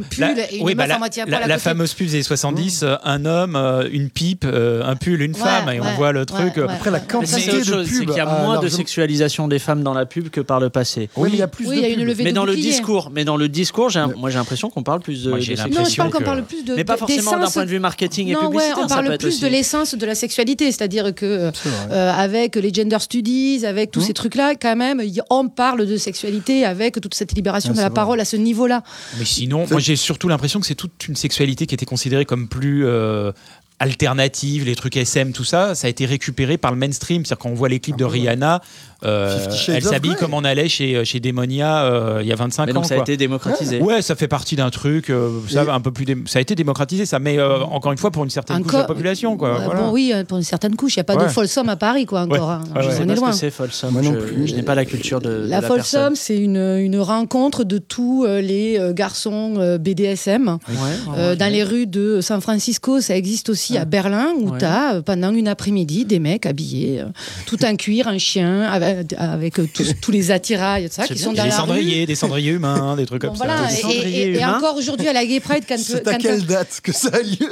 oui, bah, la, à moitié à la- poil à la côté. fameuse pub des 70, euh, un homme, euh, une pipe, euh, un pull, une Ouais, femme, et on voit le truc. ouais. Après, la quantité de chose, pubs. qu'il y a moins de sexualisation des femmes dans la pub que par le passé. Oui, mais il y a plus Oui, de il y a une pubs. levée Mais de dans le discours, mais dans le discours, moi j'ai l'impression qu'on parle plus de. Non, je parle qu'on parle plus de Mais pas forcément d'un point de vue marketing et publicitaire. on ça parle peut être plus de l'essence de la sexualité, c'est-à-dire que avec les gender studies, avec tous Mmh. ces trucs-là, quand même, on parle de sexualité avec toute cette libération Ouais, de la parole à ce niveau-là. Mais sinon, moi j'ai surtout l'impression que c'est toute une sexualité qui était considérée comme plus euh, alternative, les trucs SM, tout ça, ça a été récupéré par le mainstream. C'est-à-dire quand on voit les clips de Rihanna, elle of s'habille comme on allait chez, chez Demonia euh, il y a 25 Mais ans. donc ça a quoi. été démocratisé. Ouais, ça fait partie d'un truc, euh, ça, un peu plus dé- ça a été démocratisé, ça, mais euh, encore une fois pour une certaine couche de la population. Quoi, Ouais, voilà. Bon, oui, euh, pour une certaine couche, il n'y a pas Ouais. de folsom à Paris, quoi, encore. Ouais. hein. Ouais, Je ouais. sais pas est ce loin. que c'est Folsom. Moi non plus. je n'ai pas la culture de, La, la folsom, c'est une, une rencontre de tous euh, les euh, garçons euh, BDSM. Ouais, Euh, ouais. dans les rues de San Francisco, ça existe aussi à Berlin, où Ouais. tu as pendant une après-midi des mecs habillés, euh, tout en cuir, un chien, avec, avec, euh, tous, tous les attirails, tout ça, C'est qui bien. sont dans des la rue. cendriers, des cendriers humains, des trucs Bon, comme voilà, ça. Des et, et- encore aujourd'hui à la Gay Pride, quand, C'est à quelle date que ça a lieu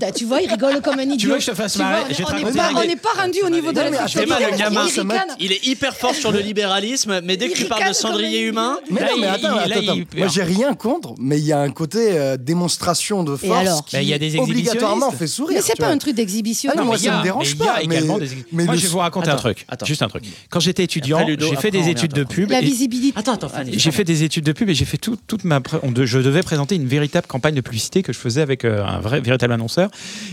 Bah, tu vois, il rigole comme un idiot. Tu veux que je te fasse marrer on n'est pas, rendu au niveau de la mais sexualité. attends, le gamin, il est hyper fort sur le libéralisme, mais dès que tu parles de cendrier humain, Mais Là, non, mais il- attends, attends. Moi, j'ai rien contre, mais il y a un côté euh, démonstration de force alors qui Bah, il y a des obligatoirement fait sourire. Mais c'est pas un truc d'exhibition. Ah non, moi, ça me dérange pas, mais- également des- mais Moi, je vais vous raconter un truc. attends. Juste un truc. Quand j'étais étudiant, j'ai fait des études de pub. La visibilité. Attends, attends, Fanny. J'ai fait des études de pub et j'ai fait tout- toute ma. je devais présenter une véritable campagne de publicité que je faisais avec euh, un vrai véritable annonceur.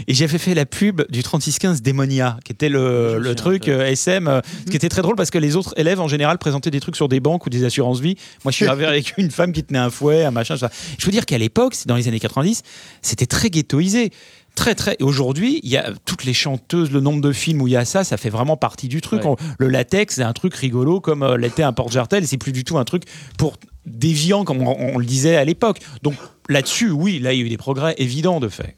Et j'avais fait la pub du 3615 Démonia, qui était le, le truc euh, SM, euh, ce qui était très drôle parce que les autres élèves en général présentaient des trucs sur des banques ou des assurances vie. Moi, je suis arrivé avec une femme qui tenait un fouet, un machin. ça. Je veux dire qu'à l'époque, c'est dans les années 90, c'était très ghettoisé. Très très. Et aujourd'hui, il y a toutes les chanteuses, le nombre de films où il y a ça, ça fait vraiment partie du truc. Ouais. On- le latex, c'est un truc rigolo comme euh, l'était un porte-jartel. C'est plus du tout un truc pour déviant comme on, on le disait à l'époque. Donc là-dessus, oui, là il y a eu des progrès évidents de fait.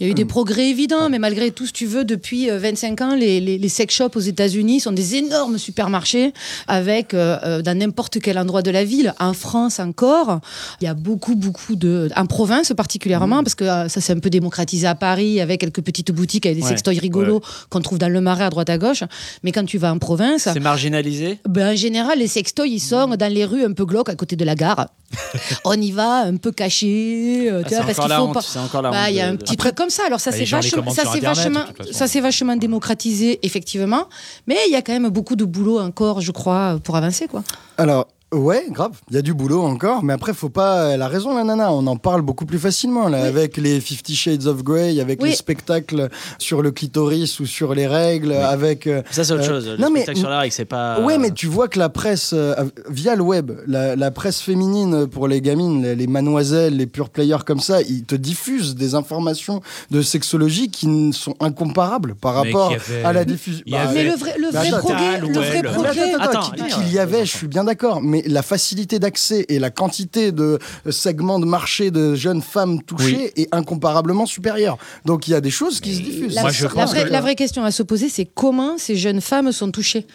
Il y a eu des Hmm. progrès évidents, mais malgré tout, si tu veux, depuis euh, 25 ans, les, les, les sex shops aux États-Unis sont des énormes supermarchés avec, euh, euh, dans n'importe quel endroit de la ville. En France encore, il y a beaucoup, beaucoup de. En province particulièrement, parce que euh, ça s'est un peu démocratisé à Paris avec quelques petites boutiques avec des Ouais, sextoys rigolos qu'on trouve dans le marais à droite à gauche. Mais quand tu vas en province. C'est marginalisé? Ben, en général, les sextoys, ils sont dans les rues un peu glauques à côté de la gare. On y va un peu caché, euh, Ah, tu c'est vois, parce encore qu'il la faut honte, pas. Bah, il y a un de- petit truc comme ça. Alors ça Bah, c'est vachement, ça c'est vachement, ça c'est vachement démocratisé effectivement. Mais il y a quand même beaucoup de boulot encore, je crois, pour avancer quoi. Alors, Ouais, grave. Il y a du boulot encore, mais après, faut pas. Elle a raison, la nana. On en parle beaucoup plus facilement là, avec les Fifty Shades of Grey, avec Oui. les spectacles sur le clitoris ou sur les règles, avec. euh, Ça, c'est autre euh, chose. Le non, mais spectacle sur la règle, c'est pas. Ouais, mais tu vois que la presse, euh, via le web, la, la presse féminine pour les gamines, les, les mademoiselles, les pure players comme ça, ils te diffusent des informations de sexologie qui sont incomparables par Mais rapport avait- à la diffusion. avait- Mais le vrai, le Mais vrai attends, progrès, le vrai progrès. Attends. qu'il y avait, je suis bien d'accord, mais la facilité d'accès et la quantité de segments de marché de jeunes femmes touchées est incomparablement supérieure. Donc il y a des choses qui se diffusent. La, Moi, je la pense vraie, que- la vraie question à se poser, c'est comment ces jeunes femmes sont touchées.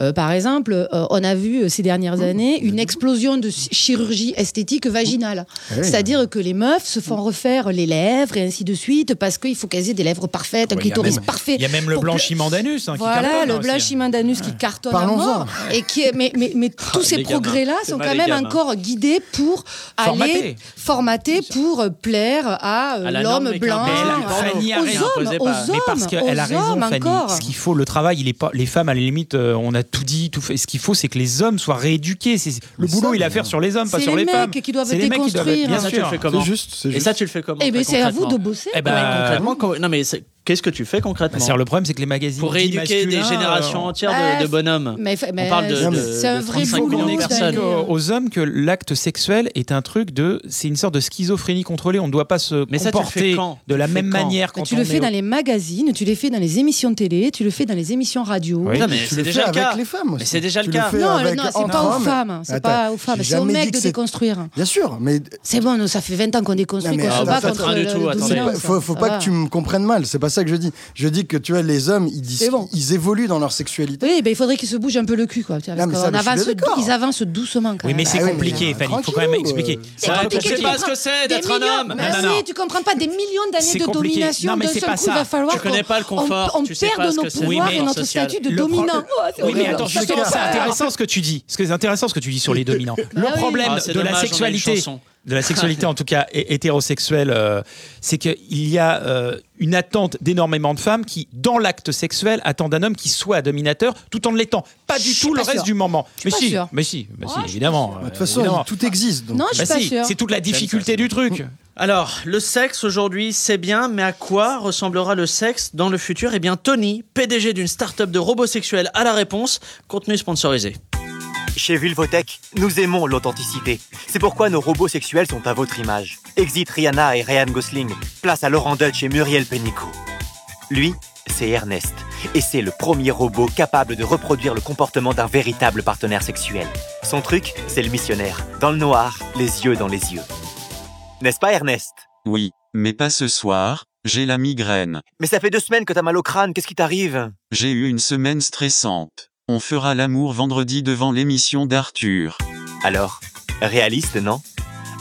Euh, par exemple, euh, on a vu euh, ces dernières années une explosion de chi- chirurgie esthétique vaginale. Ouais. C'est-à-dire que les meufs se font refaire les lèvres et ainsi de suite parce qu'il faut qu'elles aient des lèvres parfaites, un Ouais, il y a clitoris même- parfait. Il y a même le blanchiment d'anus hein, qui Voilà, cartonne le aussi. blanchiment d'anus qui cartonne à Parlons-en. mort. Et qui est- mais, mais, mais tous ces les C'est sont quand même encore guidés pour aller formater pour euh, plaire à, euh, l'homme blanc, Mais elle a- euh, Fanny a aux hommes, aux pas. hommes, Mais parce qu'elle a raison, Fanny. encore. Ce qu'il faut, le travail, il est pas. Les femmes, à la limite, on a tout dit, tout fait. Ce qu'il faut, c'est que les hommes soient rééduqués. C'est le boulot, ça, il a à faire sur les hommes, pas sur les les, mecs femmes. qui doivent C'est les mecs qui doivent être- déconstruire. bien Et ça, tu sûr. le fais comment C'est juste, c'est Et ça, tu le fais comment Eh ben, c'est à vous de bosser. Eh concrètement, non mais qu'est-ce que tu fais concrètement Bah, le problème, c'est que les magazines. pour rééduquer des générations euh, entières bah, de, de bonhommes Mais, mais On parle de- de- c'est un de vrai 35 boulot millions de personnes. explique aux aux hommes que l'acte sexuel est un truc de. C'est une sorte de schizophrénie contrôlée. On ne doit pas se Mais tu comporter de la Tu même quand manière Mais quand tu on le fais au- dans les magazines, tu le fais dans les émissions télé, tu le fais dans les émissions radio. Oui. Mais Tu c'est déjà le cas avec les femmes aussi. Mais c'est déjà Tu le cas. Non, non, c'est pas aux femmes, c'est pas aux femmes, c'est aux mecs de déconstruire. Bien sûr, mais C'est bon, nous, ça fait 20 ans qu'on déconstruit, mais qu'on se bat contre faut, pas que tu me comprennes mal, c'est pas ça que je dis. Je dis que tu vois, les hommes, ils, disent, bon. ils évoluent dans leur sexualité. Oui, ben, il faudrait qu'ils se bougent un peu le cul, quoi. tu vois, Non, ça, avance, ils avancent doucement, quand Oui, mais c'est Ah compliqué, Fanny. Il faut quand même expliquer. je sais pas ce que c'est d'être un millions- homme. Mais Non, non, non. si, tu comprends pas des millions d'années de domination. Non, mais d'un c'est seul pas coup, il ça. va falloir Tu connais pas le confort, On, perd ce nos pouvoirs et notre statut de dominant. Oh, c'est Oui, mais attends, c'est intéressant ce que tu dis. C'est intéressant ce que tu dis sur les dominants. Le Ah oui. problème Ah, de la sexualité. De la sexualité en tout cas hé- hétérosexuelle, euh, c'est qu'il y a euh, une attente d'énormément de femmes qui, dans l'acte sexuel, attendent d'un homme qui soit dominateur, tout en ne l'étant pas du tout le reste du moment. Mais si, mais si, mais si, évidemment. Bah, De toute façon, évidemment. tout existe. donc. Non, je Bah suis si, c'est toute la difficulté du truc. Alors, le sexe aujourd'hui, c'est bien, mais à quoi ressemblera le sexe dans le futur? Eh bien, Tony, PDG d'une start-up de robots sexuels, a la réponse. Contenu sponsorisé. Chez Vulvotech, nous aimons l'authenticité. C'est pourquoi nos robots sexuels sont à votre image. Exit Rihanna et Ryan Gosling. Place à Laurent Dutch et Muriel Pénicaud. Lui, c'est Ernest. Et c'est le premier robot capable de reproduire le comportement d'un véritable partenaire sexuel. Son truc, c'est le missionnaire. Dans le noir, les yeux dans les yeux. N'est-ce pas Ernest? Oui, mais pas ce soir, j'ai la migraine. Mais ça fait deux semaines que t'as mal au crâne, qu'est-ce qui t'arrive? J'ai eu une semaine stressante. On fera l'amour vendredi devant l'émission d'Arthur. Alors, réaliste, non?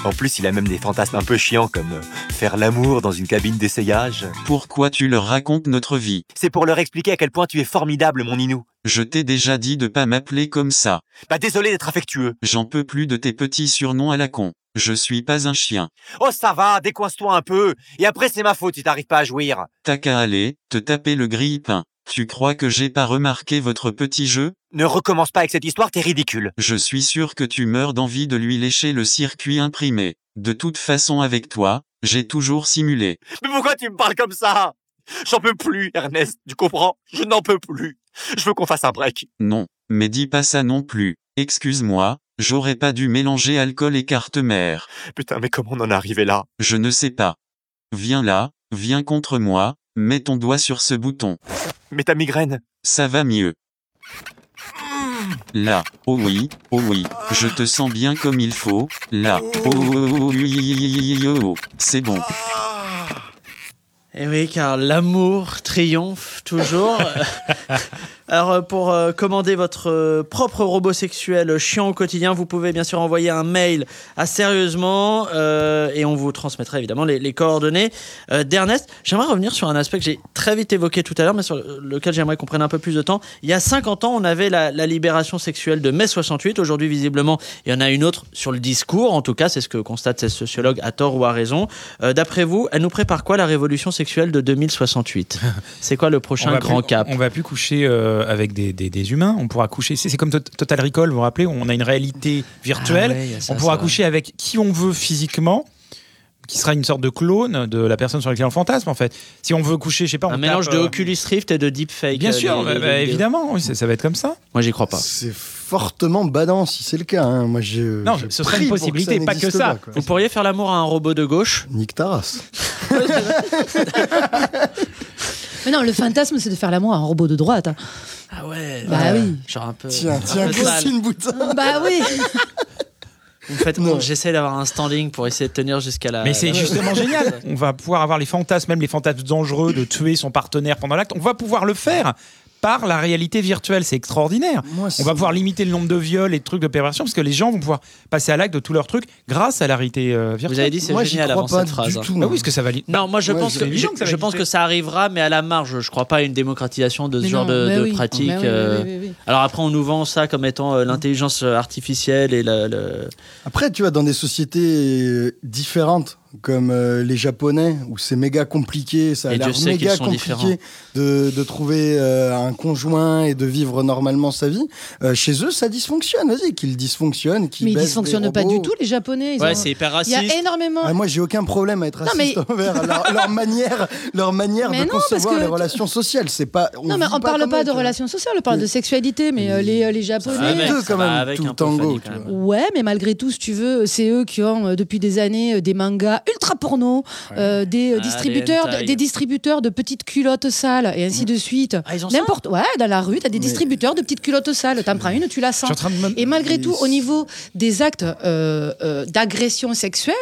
En plus, il a même des fantasmes un peu chiants comme euh, faire l'amour dans une cabine d'essayage. Pourquoi tu leur racontes notre vie? C'est pour leur expliquer à quel point tu es formidable, mon Inou. Je t'ai déjà dit de pas m'appeler comme ça. Bah désolé d'être affectueux. J'en peux plus de tes petits surnoms à la con. Je suis pas un chien. Oh ça va, décoince-toi un peu. Et après c'est ma faute si t'arrives pas à jouir. T'as qu'à aller, te taper le grille-pain. Tu crois que j'ai pas remarqué votre petit jeu? Ne recommence pas avec cette histoire, t'es ridicule. Je suis sûr que tu meurs d'envie de lui lécher le circuit imprimé. De toute façon avec toi, j'ai toujours simulé. Mais pourquoi tu me parles comme ça? J'en peux plus, Ernest, tu comprends? Je n'en peux plus. Je veux qu'on fasse un break. Non, mais dis pas ça non plus. Excuse-moi, j'aurais pas dû mélanger alcool et carte mère. Putain, mais comment on en est arrivé là? Je ne sais pas. Viens là, viens contre moi, mets ton doigt sur ce bouton. Mais ta migraine Ça va mieux. Là, oh oui, oh oui, je te sens bien comme il faut. Là, oh, oh, oh, oui, oh, oh, c'est bon. Eh oui, car l'amour triomphe toujours. Alors, euh, pour euh, commander votre euh, propre robot sexuel chiant au quotidien, vous pouvez bien sûr envoyer un mail à Sérieusement euh, et on vous transmettra évidemment les, les coordonnées d'Ernest. J'aimerais revenir sur un aspect que j'ai très vite évoqué tout à l'heure, mais sur lequel j'aimerais qu'on prenne un peu plus de temps. Il y a 50 ans, on avait la, la libération sexuelle de mai 68. Aujourd'hui, visiblement, il y en a une autre sur le discours. En tout cas, c'est ce que constate cette sociologue à tort ou à raison. D'après vous, elle nous prépare quoi la révolution sexuelle de 2068 C'est quoi le prochain grand plus, cap? On va plus coucher avec des, des- des humains. On pourra coucher. C'est comme Tot- Total Recall, vous vous rappelez, on a une réalité virtuelle. Ah ouais, ça, on pourra vrai. coucher avec qui on veut physiquement qui sera une sorte de clone de la personne sur laquelle on fantasme en fait. Si on veut coucher, je sais pas, on Un mélange tape, de euh, Oculus Rift et de Deepfake. Bien euh, sûr, les- bah, les bah, évidemment, oui, ça, va être comme ça. Moi, j'y crois pas. C'est fortement badant si c'est le cas. hein. Moi, j'ai. Non, ce serait une possibilité, pas que ça. quoi. Vous pourriez faire l'amour à un robot de gauche? Nique ta race. Mais non, le fantasme, c'est de faire l'amour à un robot de droite. hein. Ah ouais. Bah oui. Genre un peu. Tiens, un tiens, peu sale. Boutin. Bah oui. Vous me faites honte, j'essaie d'avoir un standing pour essayer de tenir jusqu'à la. Mais c'est la- justement génial. On va pouvoir avoir les fantasmes, même les fantasmes dangereux de tuer son partenaire pendant l'acte. On va pouvoir le faire par la réalité virtuelle. C'est extraordinaire. Moi, On va pouvoir limiter le nombre de viols et de trucs de perversion parce que les gens vont pouvoir passer à l'acte de tous leurs trucs grâce à la réalité euh, virtuelle. Vous avez dit c'est Moi, j'y génial avant pas cette phrase. hein. tout. Bah oui, parce que ça va. Non, moi je Ouais, pense que je, que ça va je pense que ça arrivera, mais à la marge. Je crois pas à une démocratisation de ce Mais genre non, de, de oui. pratique. Oui, euh. oui, oui, oui. Alors après, on nous vend ça comme étant euh, l'intelligence artificielle et le. le- Après, tu vois, dans des sociétés différentes, comme euh, les Japonais, où c'est méga compliqué, ça a l'air méga compliqué de, de trouver euh, un conjoint et de vivre normalement sa vie. Euh, chez eux, ça dysfonctionne. Vas-y, qu'ils dysfonctionnent, qu'ils Mais ils dysfonctionnent pas du tout, les Japonais. ils Ouais, ont- c'est hyper Il y raciste. a énormément. Ah, moi, j'ai aucun problème à être Non, mais- raciste envers leur, leur manière, leur manière Mais de non, concevoir que- les relations sociales. C'est pas. Non, mais on parle pas de relations sociales, on parle de sexualité, mais euh, les, les Ça va Japonais. avec, quand va même, avec tout un le tango. Ouais, mais malgré tout, si tu veux, c'est eux qui ont depuis des années des mangas ultra porno, euh, des euh, Ah, distributeurs, des hentai. des distributeurs de petites culottes sales et ainsi de suite. Ah, ils ont ça N'importe, ouais, dans la rue, t'as des Mais- distributeurs de petites culottes sales. T'en prends une, tu la sens. suis en train de me- Et malgré Et tout, au niveau des actes euh, euh, d'agression sexuelle,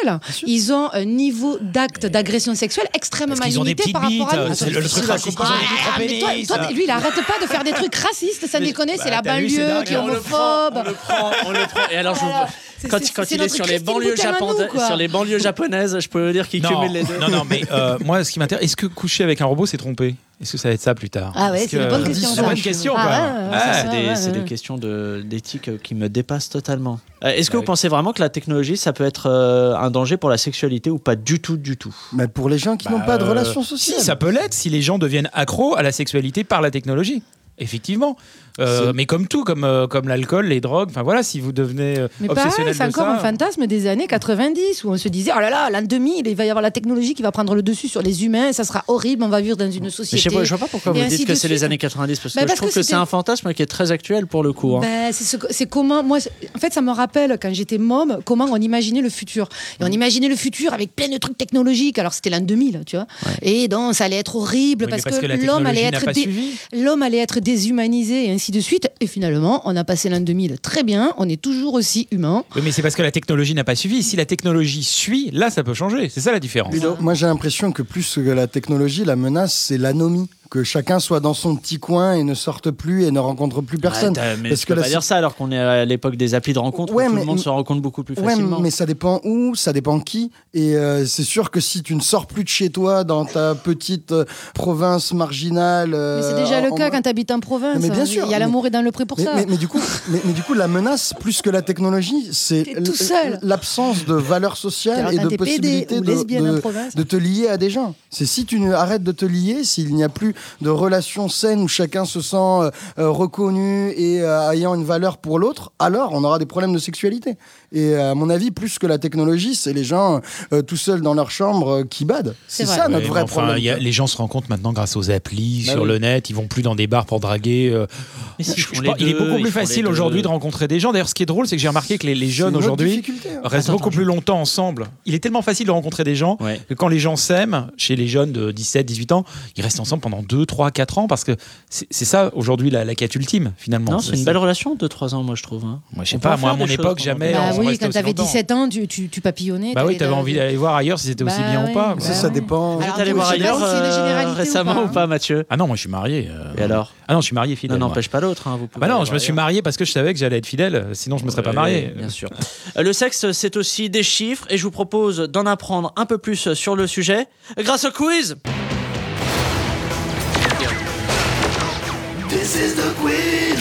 ils ont un niveau d'actes d'agression sexuelle extrêmement Parce qu'ils ont des limité petites par bites. rapport à euh, nous. C'est le, le truc difficile à raciste. Ils ont des Ah, mais toi, lui, il arrête pas de faire des trucs racistes, sans Mais- déconner, c'est la t'as vu, c'est banlieue qui est on le prend, homophobe. on le prend, on le prend. Et alors, je vous- quand, c'est- quand il est sur les banlieues japonaises, quoi. sur les banlieues japonaises, je peux dire qu'il cumule les deux. non, non, mais euh, moi, ce qui m'intéresse, est-ce que coucher avec un robot, c'est tromper Est-ce que ça va être ça plus tard? Ah ouais, c'est une bonne question, C'est une bonne question, c'est des, questions d'éthique qui me dépassent totalement. Euh, Est-ce que Bah vous oui. pensez vraiment que la technologie, ça peut être euh, un danger pour la sexualité ou pas du tout, du tout? Mais pour les gens qui n'ont Bah, pas de relations Si, sociales. ça peut l'être si les gens deviennent accros à la sexualité par la technologie. Effectivement. Euh, mais comme tout, comme, euh, comme l'alcool, les drogues, enfin voilà, si vous devenez euh, Mais pareil, obsessionnel c'est de encore ça, un fantasme des années 90 où on se disait oh là là, l'an 2000, il va y avoir la technologie qui va prendre le dessus sur les humains, ça sera horrible, on va vivre dans une Mais je société. sais pas, je vois pas pourquoi Et vous dites que c'est les années 90 parce que Bah, je trouve que que c'est un fantasme qui est très actuel pour le coup. hein. Ben, c'est ce c'est comment moi c'est- en fait ça me rappelle quand j'étais môme comment on imaginait le futur et Mm. on imaginait le futur avec plein de trucs technologiques alors c'était l'an 2000 tu vois et donc ça allait être horrible Oui, parce, parce que l'homme allait être dé- l'homme allait être déshumanisé et ainsi de suite et finalement on a passé l'an 2000 très bien on est toujours aussi humain Oui, mais c'est parce que la technologie n'a pas suivi. Si la technologie suit, là, ça peut changer. C'est ça la différence. Moi, j'ai l'impression que plus que la technologie, la menace, c'est l'anomie. Que chacun soit dans son petit coin et ne sorte plus et ne rencontre plus personne. Ouais, mais Parce tu que peux la pas dire ça alors qu'on est à l'époque des applis de rencontre Ouais, où tout mais- le monde se rencontre beaucoup plus Ouais, facilement. mais ça dépend où, ça dépend qui. Et euh, c'est sûr que si tu ne sors plus de chez toi dans ta petite euh, province marginale. mais c'est déjà le en- cas en- quand tu habites en province Mais bien sûr, il y a mais- l'amour et dans le prix pour mais, ça mais- mais du coup, mais, mais du coup, la menace, plus que la technologie, c'est tout l'absence de valeurs sociales Alors, et de ou de, de- te lier à des gens. C'est si tu ne- arrêtes de te lier, s'il n'y a plus de relations saines où chacun se sent euh, euh, reconnu et euh, ayant une valeur pour l'autre, alors on aura des problèmes de sexualité. Et à mon avis, plus que la technologie, c'est les gens euh, tout seuls dans leur chambre euh, qui badent. C'est ça notre Ouais, vrai mais enfin, problème. il y a- les gens se rencontrent maintenant grâce aux applis Bah sur oui. le net. Ils vont plus dans des bars pour draguer. euh. Mais Je- je il est beaucoup plus facile aujourd'hui de rencontrer des gens. D'ailleurs, ce qui est drôle, c'est que j'ai remarqué que les, les jeunes aujourd'hui hein. restent Attends, beaucoup attends, plus longtemps ensemble. Il est tellement facile de rencontrer des gens Ouais. que quand les gens s'aiment, chez les jeunes de 17, 18 ans, ils restent ensemble pendant 2, 3, 4 ans parce que c'est ça aujourd'hui la, la quête ultime finalement. Non, c'est une belle relation de 3 ans, moi je trouve. hein. Moi, je sais On pas, moi à mon époque, jamais. bah on oui quand t'avais longtemps. 17 ans tu, tu, tu papillonnais Bah oui, t'avais envie d'aller voir ailleurs si c'était aussi Bah bien ou oui, pas. bah Ça, ça oui. dépend. Vous Alors, êtes allé voir ailleurs euh, ou récemment ou pas, Mathieu? Ah non, moi je suis marié. euh, Et alors? Ah non, je suis marié Non, fidèle. moi. n'empêche pas l'autre. hein, vous pouvez Bah non, je me suis marié parce que je savais que j'allais être fidèle, sinon je me serais pas marié. Bien sûr. Euh, Le sexe, c'est aussi des chiffres et je vous propose d'en apprendre un peu plus sur le sujet grâce au quiz. This is the quiz.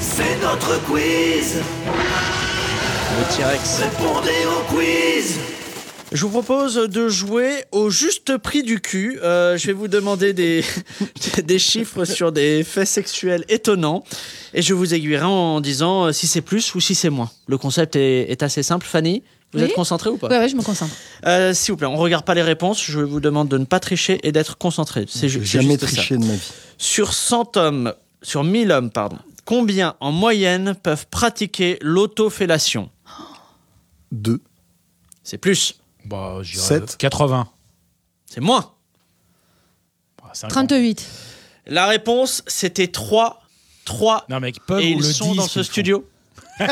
C'est notre quiz. Le T-Rex. Répondez au quiz. Je vous propose de jouer au juste prix du cul. Euh, je vais vous demander des, des chiffres sur des faits sexuels étonnants et je vous aiguillerai en disant euh, si c'est plus ou si c'est moins. Le concept est, est assez simple. Fanny, vous Oui êtes concentrée ou pas Ouais, ouais, je me concentre. Euh, S'il vous plaît, on regarde pas les réponses. Je vous demande de ne pas tricher et d'être concentré. C'est ju- jamais triché de ma vie. Sur 100 hommes, sur 1000 hommes, pardon, combien en moyenne peuvent pratiquer l'autofellation? Deux. C'est plus. Bah, je dirais Sept. 80. C'est moins. Bah, 50. 38. La réponse, c'était 3. 3. Non, mec, peuvent Et ou ils le sont dans qu'ils ce font. studio.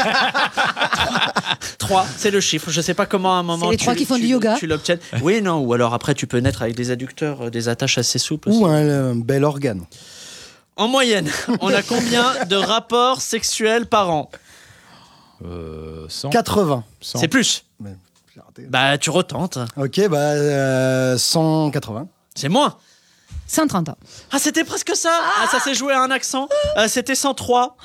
3, c'est le chiffre. Je sais pas comment à un moment. C'est les tu- trois qui font tu- du yoga. Tu l'obtiennes. Oui, non. Ou alors après, tu peux naître avec des adducteurs, euh, des attaches assez souples. aussi. Ou un, euh, bel organe. En moyenne, on a combien de rapports sexuels par an? Euh, 100. 80. 100. C'est plus. J'ai raté. Bah, tu retentes. Ok, bah euh, 180. C'est moins. 130 ans. Ah, c'était presque ça. Ah, ça s'est joué à un accent. Euh, c'était 103.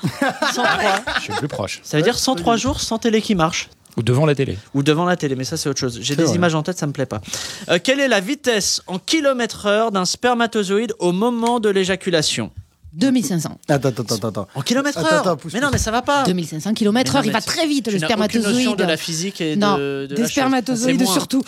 103. Je suis plus proche. Ça veut dire 103 jours sans télé qui marche. Ou devant la télé. Ou devant la télé, mais ça c'est autre chose. J'ai des vrai. images en tête, ça me plaît pas. Euh, quelle est la vitesse en kilomètres heure d'un spermatozoïde au moment de l'éjaculation? 2500. Attends, attends, attends, attends. En kilomètres Attends, heure attends, pousse, Mais non, mais ça va pas. 2500 km heure, il va très vite le n'as aucune notion spermatozoïde. de la physique et non, de, de des spermatozoïdes surtout.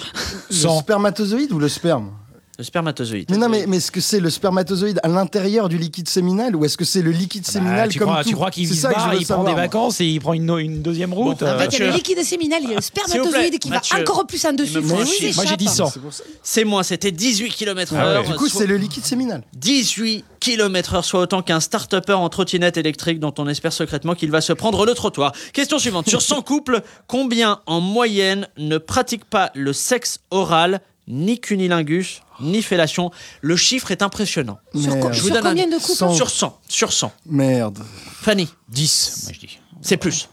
Le 100. spermatozoïde ou le sperme? Le spermatozoïde. Mais non, mais, mais est-ce que c'est le spermatozoïde à l'intérieur du liquide séminal ou est-ce que c'est le liquide Bah, séminal tu comme crois, tout tu crois qu'il C'est se ça que je barre, veux il prend savoir, des moi. vacances et il prend une, une deuxième route Bon, euh, En fait, il y a Mathieu. le liquide séminal, il y a le spermatozoïde qui va encore plus en dessus. Il me faut. Moi, j'ai dit 100. C'est pour ça. C'est moins, c'était 18 km Ah ouais. Du coup, c'est le liquide séminal. 18 km heure, soit autant qu'un start-upper en trottinette électrique dont on espère secrètement qu'il va se prendre le trottoir. Question suivante. Sur 100 couples, combien en moyenne ne pratiquent pas le sexe oral, ni cunilingus, ni fellation Le chiffre est impressionnant. Sur, Merde. Je vous sur donne un- combien de couples Cent. Sur 100. Sur 100. Merde. Fanny, 10, moi je dis. c'est plus.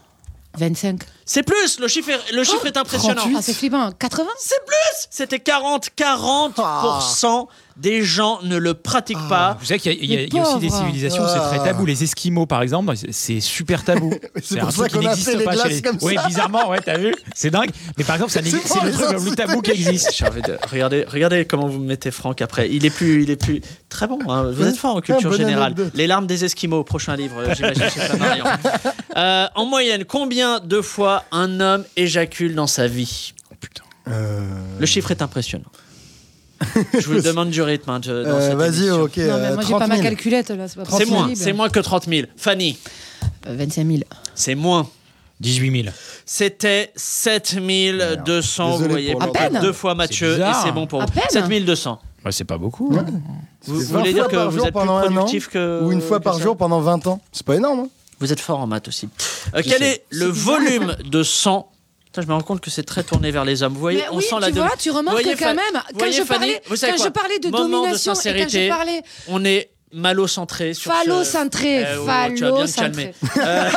25. C'est plus Le chiffre est, le chiffre est impressionnant. 38. Ah, c'est flippant. 80 C'est plus C'était 40. 40% des gens ne le pratiquent pas. Vous savez qu'il y a, il y a- Les il y a aussi des civilisations où c'est très Ah. tabou. Les Esquimaux, par exemple, c'est- super tabou. C'est un pour ça qu'on a n'existe fait les pas chez glaces les- comme Oui, bizarrement, ouais, t'as vu C'est dingue. Mais par exemple, ça n'existe- C'est c'est le truc le plus tabou qui existe. Regardez, regardez comment vous me mettez Franck après. Il est plus, il est plus très bon. hein. Vous êtes fort en culture générale. Les larmes des Esquimaux, prochain livre, euh, j'imagine. Euh, en moyenne, combien de fois un homme éjacule dans sa vie? Euh, Le chiffre est impressionnant. Je vous demande du rythme. hein, dans euh, cette Vas-y, émission. ok. Non, mais euh, moi, j'ai 30 pas ma 000. calculette là. C'est pas C'est moins, c'est moins que 30 000. Fanny, Euh, 25 000. c'est moins. 18 000. C'était 7200. Vous Désolé voyez, pour À peine. deux fois Mathieu et bizarre. c'est bon pour À vous. peine. 7200. Ouais, c'est pas beaucoup. hein. Vous, C'est vous 20 voulez fois dire que par vous jour êtes plus pendant un an productif que. Ou une fois que par ça jour pendant 20 ans? C'est pas énorme. hein? Vous êtes fort en maths aussi. Euh, quel sais. est le volume de sang Putain, je me rends compte que c'est très tourné vers les hommes. Vous voyez, Mais on oui, sent la tu vois, tu remarques voyez, quand Fa- même, quand, voyez, je, Fanny, parlais, savez quand je parlais de Moment domination de et quand je sincérité. parlais On est malocentré sur ce- phallocentré, Euh, tu vas bien te calmer. phallocentré. Euh,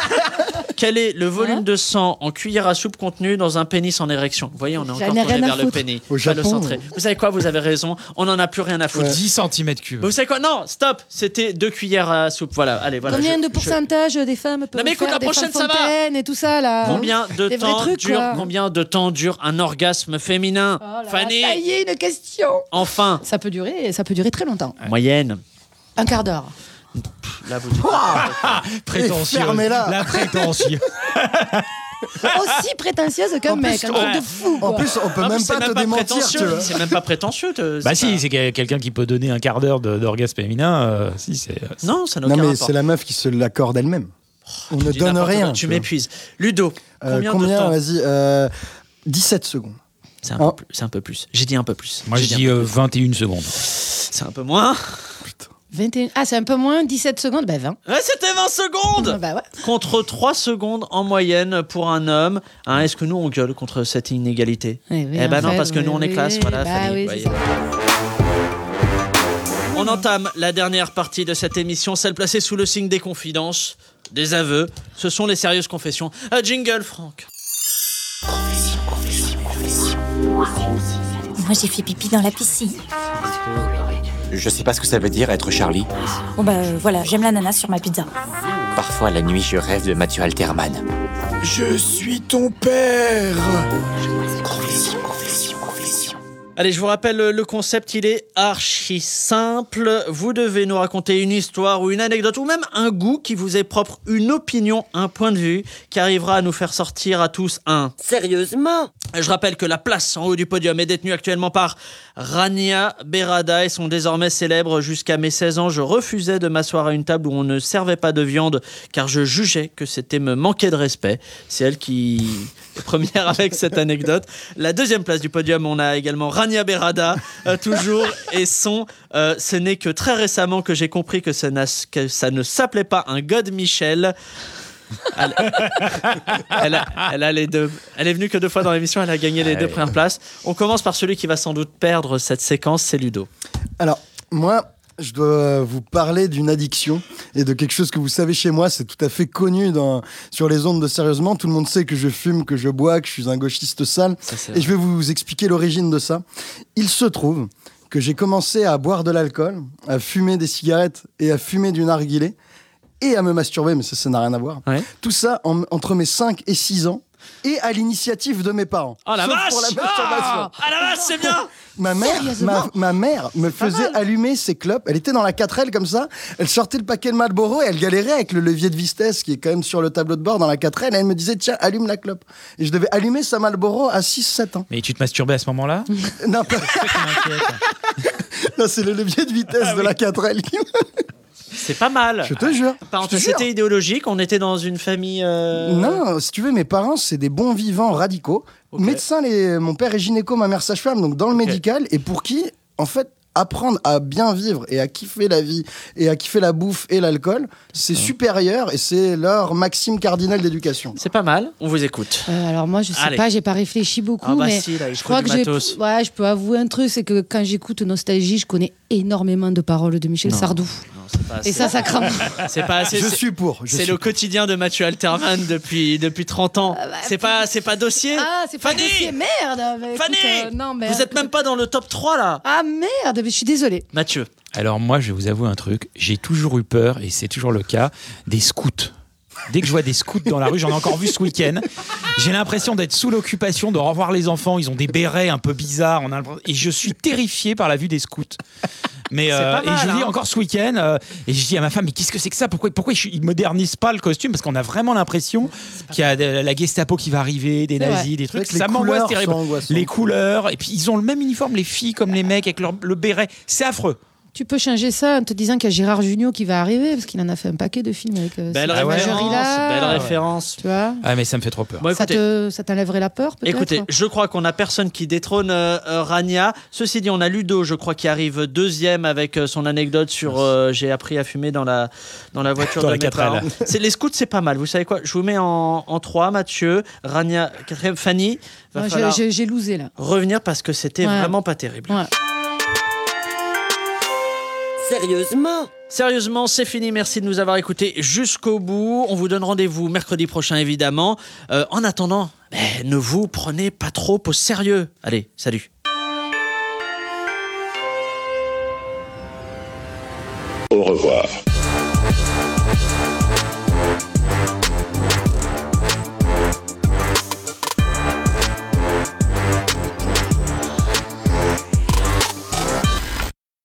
quel est le volume Hein de sang en cuillère à soupe contenu dans un pénis en érection? Vous voyez, on est encore tourné rien à vers le foutre. pénis. Au Japon. Vous savez quoi? Vous avez raison. On n'en a plus rien à foutre. 10 cm cubes. Vous savez quoi? Non, stop. C'était deux cuillères à soupe. Voilà, allez, voilà. Combien je- de je- pourcentage des femmes peuvent mais écoute, faire la des prochaine, ça va. et tout ça là? Combien de Des temps trucs, dure quoi. combien de temps dure un orgasme féminin? Oh là Fanny Ça y est, une question. Enfin, Ça peut durer, ça peut durer très longtemps. moyenne. Un quart d'heure. Là, vous dites- Prétentieux. fermez-la. La prétentieux. Aussi prétentieuse qu'un mec, un truc ouais. de fou. En quoi. plus, on peut Non, mais même c'est pas te démentir, tu prétentieux. vois. C'est même pas prétentieux. te- Bah c'est si, pas- c'est que- quelqu'un qui peut donner un quart d'heure de- d'orgasme féminin. euh, si, c'est. c'est- Non, ça n'a Non, aucun mais rapport. c'est la meuf qui se l'accorde elle-même. On ne dis donne n'importe rien. quoi, Tu vois. m'épuises. Ludo, Euh, combien, Combien, de temps Vas-y. euh, 17 secondes. C'est un, Oh. peu plus- c'est un peu plus. J'ai dit un peu plus. Moi, J'ai je dit dis un peu euh, plus. 21 secondes. C'est un peu moins. 21 Ah, c'est un peu moins, 17 secondes, ben 20. Ouais, c'était 20 secondes Bah ouais. Contre 3 secondes en moyenne pour un homme. Hein, Est-ce que nous, on gueule contre cette inégalité? Eh oui, Eh ben en non, fait, parce que nous, on est oui, classe. Voilà, bah Fanny. On entame la dernière partie de cette émission, celle placée sous le signe des confidences, des aveux. Ce sont les sérieuses confessions. Un jingle, Franck. Moi, j'ai fait pipi dans la piscine. Je sais pas ce que ça veut dire être Charlie. Bon, bah euh, voilà, j'aime l'ananas sur ma pizza. Parfois, la nuit, je rêve de Mathieu Alterman. Je suis ton père Allez, je vous rappelle le concept, il est archi simple. Vous devez nous raconter une histoire ou une anecdote ou même un goût qui vous est propre, une opinion, un point de vue qui arrivera à nous faire sortir à tous un. Sérieusement? Je rappelle que la place en haut du podium est détenue actuellement par Rania Berada et sont désormais célèbres jusqu'à mes 16 ans. Je refusais de m'asseoir à une table où on ne servait pas de viande car je jugeais que c'était me manquer de respect. C'est elle qui est première avec cette anecdote. La deuxième place du podium, on a également Rania Berada, euh, toujours, et son euh, Ce n'est que très récemment que j'ai compris que ça, que ça ne s'appelait pas un God Michel. Elle, elle a, elle a les deux. Elle est venue que deux fois dans l'émission. Elle a gagné les deux premières places. On commence par celui qui va sans doute perdre cette séquence, c'est Ludo. Alors, moi, je dois vous parler d'une addiction et de quelque chose que vous savez chez moi, c'est tout à fait connu dans, sur les ondes de Sérieusement. Tout le monde sait que je fume, que je bois, que je suis un gauchiste sale. Et je vais vous expliquer l'origine de ça. Il se trouve que j'ai commencé à boire de l'alcool, à fumer des cigarettes et à fumer du narguilé et à me masturber, mais ça, ça n'a rien à voir. Tout ça en- entre mes 5 et 6 ans et à l'initiative de mes parents. Oh la Sauf vache pour la masturbation. Ah la vache, c'est bien Ma mère, ma, ma mère me faisait allumer ses clopes. Elle était dans la 4L comme ça. Elle sortait le paquet de Marlboro et elle galérait avec le levier de vitesse qui est quand même sur le tableau de bord dans la 4L. Et elle me disait, tiens, allume la clope. Et je devais allumer sa Marlboro à 6-7 ans. Mais tu te masturbais à ce moment-là Non, pas- non c'est le levier de vitesse de la 4L qui C'est pas mal. Je te jure. Je jure. C'était idéologique. On était dans une famille. euh, Non, si tu veux, mes parents, c'est des bons vivants radicaux. Médecins, les... mon père est gynéco, ma mère sage-femme, donc dans le médical, et pour qui, en fait, apprendre à bien vivre et à kiffer la vie et à kiffer la bouffe et l'alcool, c'est supérieur et c'est leur maxime cardinal d'éducation. C'est pas mal. On vous écoute. Euh, alors moi, je sais Allez. pas, j'ai pas réfléchi beaucoup, Ah bah mais si, là, je crois que matos. ouais, je peux avouer un truc, c'est que quand j'écoute Nostalgie, je connais énormément de paroles de Michel Non. Sardou. Pas Et ça, ça craint. C'est pas assez. Je c'est- suis pour, C'est le quotidien de Mathieu Alterman depuis, depuis 30 ans. c'est pas, c'est pas dossier. Ah, c'est pas Fanny dossier, merde. bah, écoute, Fanny euh, non, mais Vous êtes même pas dans le top 3 là. Ah merde, mais je suis désolée. Mathieu. Alors moi, je vais vous avouer un truc. J'ai toujours eu peur, et c'est toujours le cas, des scouts. Dès que je vois des scouts dans la rue, j'en ai encore vu ce week-end. J'ai l'impression d'être sous l'occupation, de revoir les enfants. Ils ont des bérets un peu bizarres. On a l'impression- et je suis terrifié par la vue des scouts. Mais euh, et je lis hein. encore ce week-end euh, et je dis à ma femme mais qu'est-ce que c'est que ça? Pourquoi pourquoi ils modernisent pas le costume? Parce qu'on a vraiment l'impression qu'il y a de- la Gestapo qui va arriver, des C'est nazis, des trucs. Ça m'angoisse couleurs terrible. Les couleurs et puis ils ont le même uniforme les filles comme les mecs avec leur, le béret. C'est affreux. Tu peux changer ça en te disant qu'il y a Gérard Jugnot qui va arriver, parce qu'il en a fait un paquet de films avec euh, Belle cette référence. Belle référence. Tu vois Ah mais ça me fait trop peur. Bon, ça, écoutez, te, ça t'enlèverait la peur, peut-être Écoutez, je crois qu'on a personne qui détrône euh, euh, Rania. Ceci dit, on a Ludo, je crois, qui arrive deuxième avec euh, son anecdote sur euh, j'ai appris à fumer dans la dans la voiture Dans de la mes 4L. parents. C'est les scouts, c'est pas mal. Vous savez quoi? Je vous mets en, en trois, Mathieu, Rania, quatrième, Fanny. J'ai- loosé là. revenir parce que c'était Ouais. vraiment pas terrible. Ouais. Sérieusement Sérieusement, c'est fini. Merci de nous avoir écoutés jusqu'au bout. On vous donne rendez-vous mercredi prochain, évidemment. Euh, en attendant, eh, ne vous prenez pas trop au sérieux. Allez, salut. Au revoir.